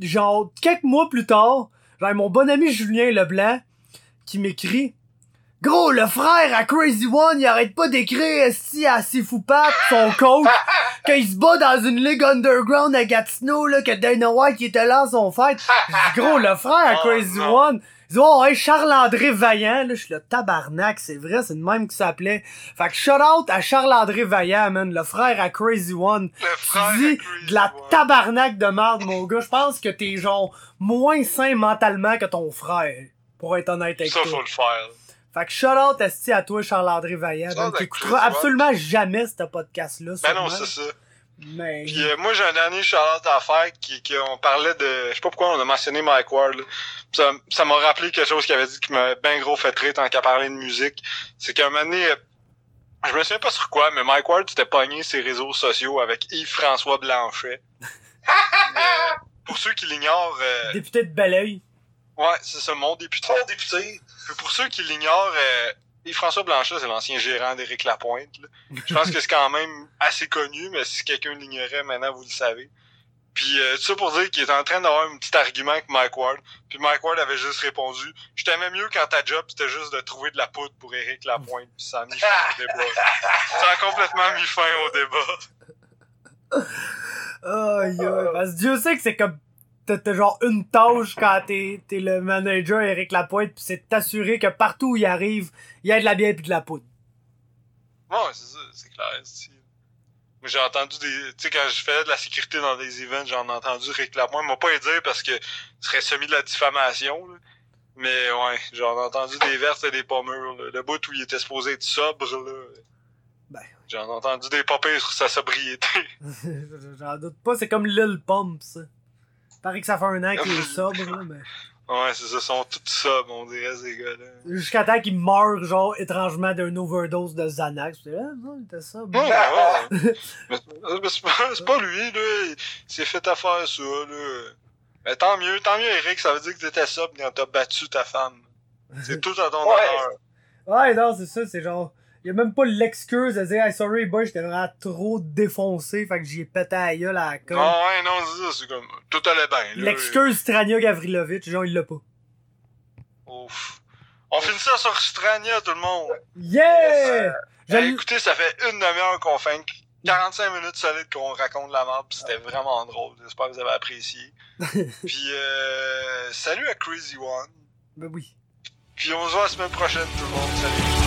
genre, quelques mois plus tard, genre, mon bon ami Julien Leblanc, qui m'écrit, Gros, le frère à Crazy One, il arrête pas d'écrire esti à Sifoupat, son coach, qu'il se bat dans une ligue underground à Gatineau, là, que Dana White était là à son fête. Gros, le frère à Oh, Crazy. One. Il dit, oh, ouais, Charles-André Vaillant, là, je suis le tabarnak, c'est vrai, c'est le même qui s'appelait. Fait que shout out à Charles-André Vaillant, man, le frère à Crazy One. Le frère Tu dis de la One. tabarnak de merde, mon gars. Je pense que t'es genre moins sain mentalement que ton frère. Pour être honnête avec Ça, toi. faut le faire. Fait que shout out à toi, Charles-André Vaillant. À T'écouteras absolument jamais ce podcast-là. Ben non, c'est ça. Mais. Puis euh, moi, j'ai un dernier shout-out à faire qui, qui on parlait de... Je sais pas pourquoi on a mentionné Mike Ward. là. Ça ça m'a rappelé quelque chose qu'il avait dit qui m'a bien gros fait rire tant qu'à parler de musique. C'est qu'un moment donné, euh, je me souviens pas sur quoi, mais Mike Ward s'était pogné ses réseaux sociaux avec Yves-François Blanchet. Euh, pour ceux qui l'ignorent, euh, Député de Belleuil. ouais, c'est ça, mon député. Mon député. Puis pour ceux qui l'ignorent, euh, Yves-François Blanchet, c'est l'ancien gérant d'Éric Lapointe. là. Je pense que c'est quand même assez connu, mais si quelqu'un l'ignorait, maintenant vous le savez. Puis euh, tout ça pour dire qu'il était en train d'avoir un petit argument avec Mike Ward. Puis Mike Ward avait juste répondu Je t'aimais mieux quand ta job c'était juste de trouver de la poudre pour Eric Lapointe. Puis ça a mis fin au débat. Ça a complètement mis fin au débat. Aïe, aïe. Parce que Dieu sait que c'est comme. T'as genre une tâche quand t'es t'es le manager Eric Lapointe, pis c'est de t'assurer que partout où il arrive, il y a de la bière pis de la poudre. Ouais, c'est ça, c'est clair. c'est- Mais j'ai entendu des. Tu sais, quand je faisais de la sécurité dans des events, j'en ai entendu Rick Lapointe. Il m'a pas aidé parce que ce serait semi de la diffamation, là. Mais ouais, j'en ai entendu des vertes et des pas mûres, là. Le bout où il était supposé être sobre, là. Ben. J'en ai entendu des pas pires sur sa sobriété. J'en doute pas, c'est comme Lil Pump, ça. Paraît que ça fait un an qu'il est sobre, là, mais. Ouais, c'est ça, ils sont tous sobres, on dirait, ces gars-là. Jusqu'à temps qu'il meure, genre, étrangement d'une overdose de Xanax. Là, non, il était sobre. Ouais, ouais. mais mais c'est pas, lui, là. Il s'est fait affaire ça, là. Mais tant mieux, tant mieux, Eric, ça veut dire que t'étais sobre quand t'as battu ta femme. C'est tout à ton Ouais. honneur. Ouais, non, c'est ça, c'est genre. Y a même pas l'excuse de dire, hey, sorry, boy, j'étais vraiment trop défoncé, fait que j'y ai pété à gueule à la colle. Ah ouais, non, c'est ça, c'est comme. Tout allait bien. L'excuse Strania Gavrilovic, genre, il l'a pas. Ouf. On finit ça sur Strania, tout le monde. Yeah! Je Hey, l- écoutez, ça fait une demi-heure qu'on fait 45 minutes solides qu'on raconte la map, pis c'était vraiment drôle. J'espère que vous avez apprécié. Puis, euh, salut à Crazy One. Ben oui. Puis on se voit la semaine prochaine, tout le monde. Salut.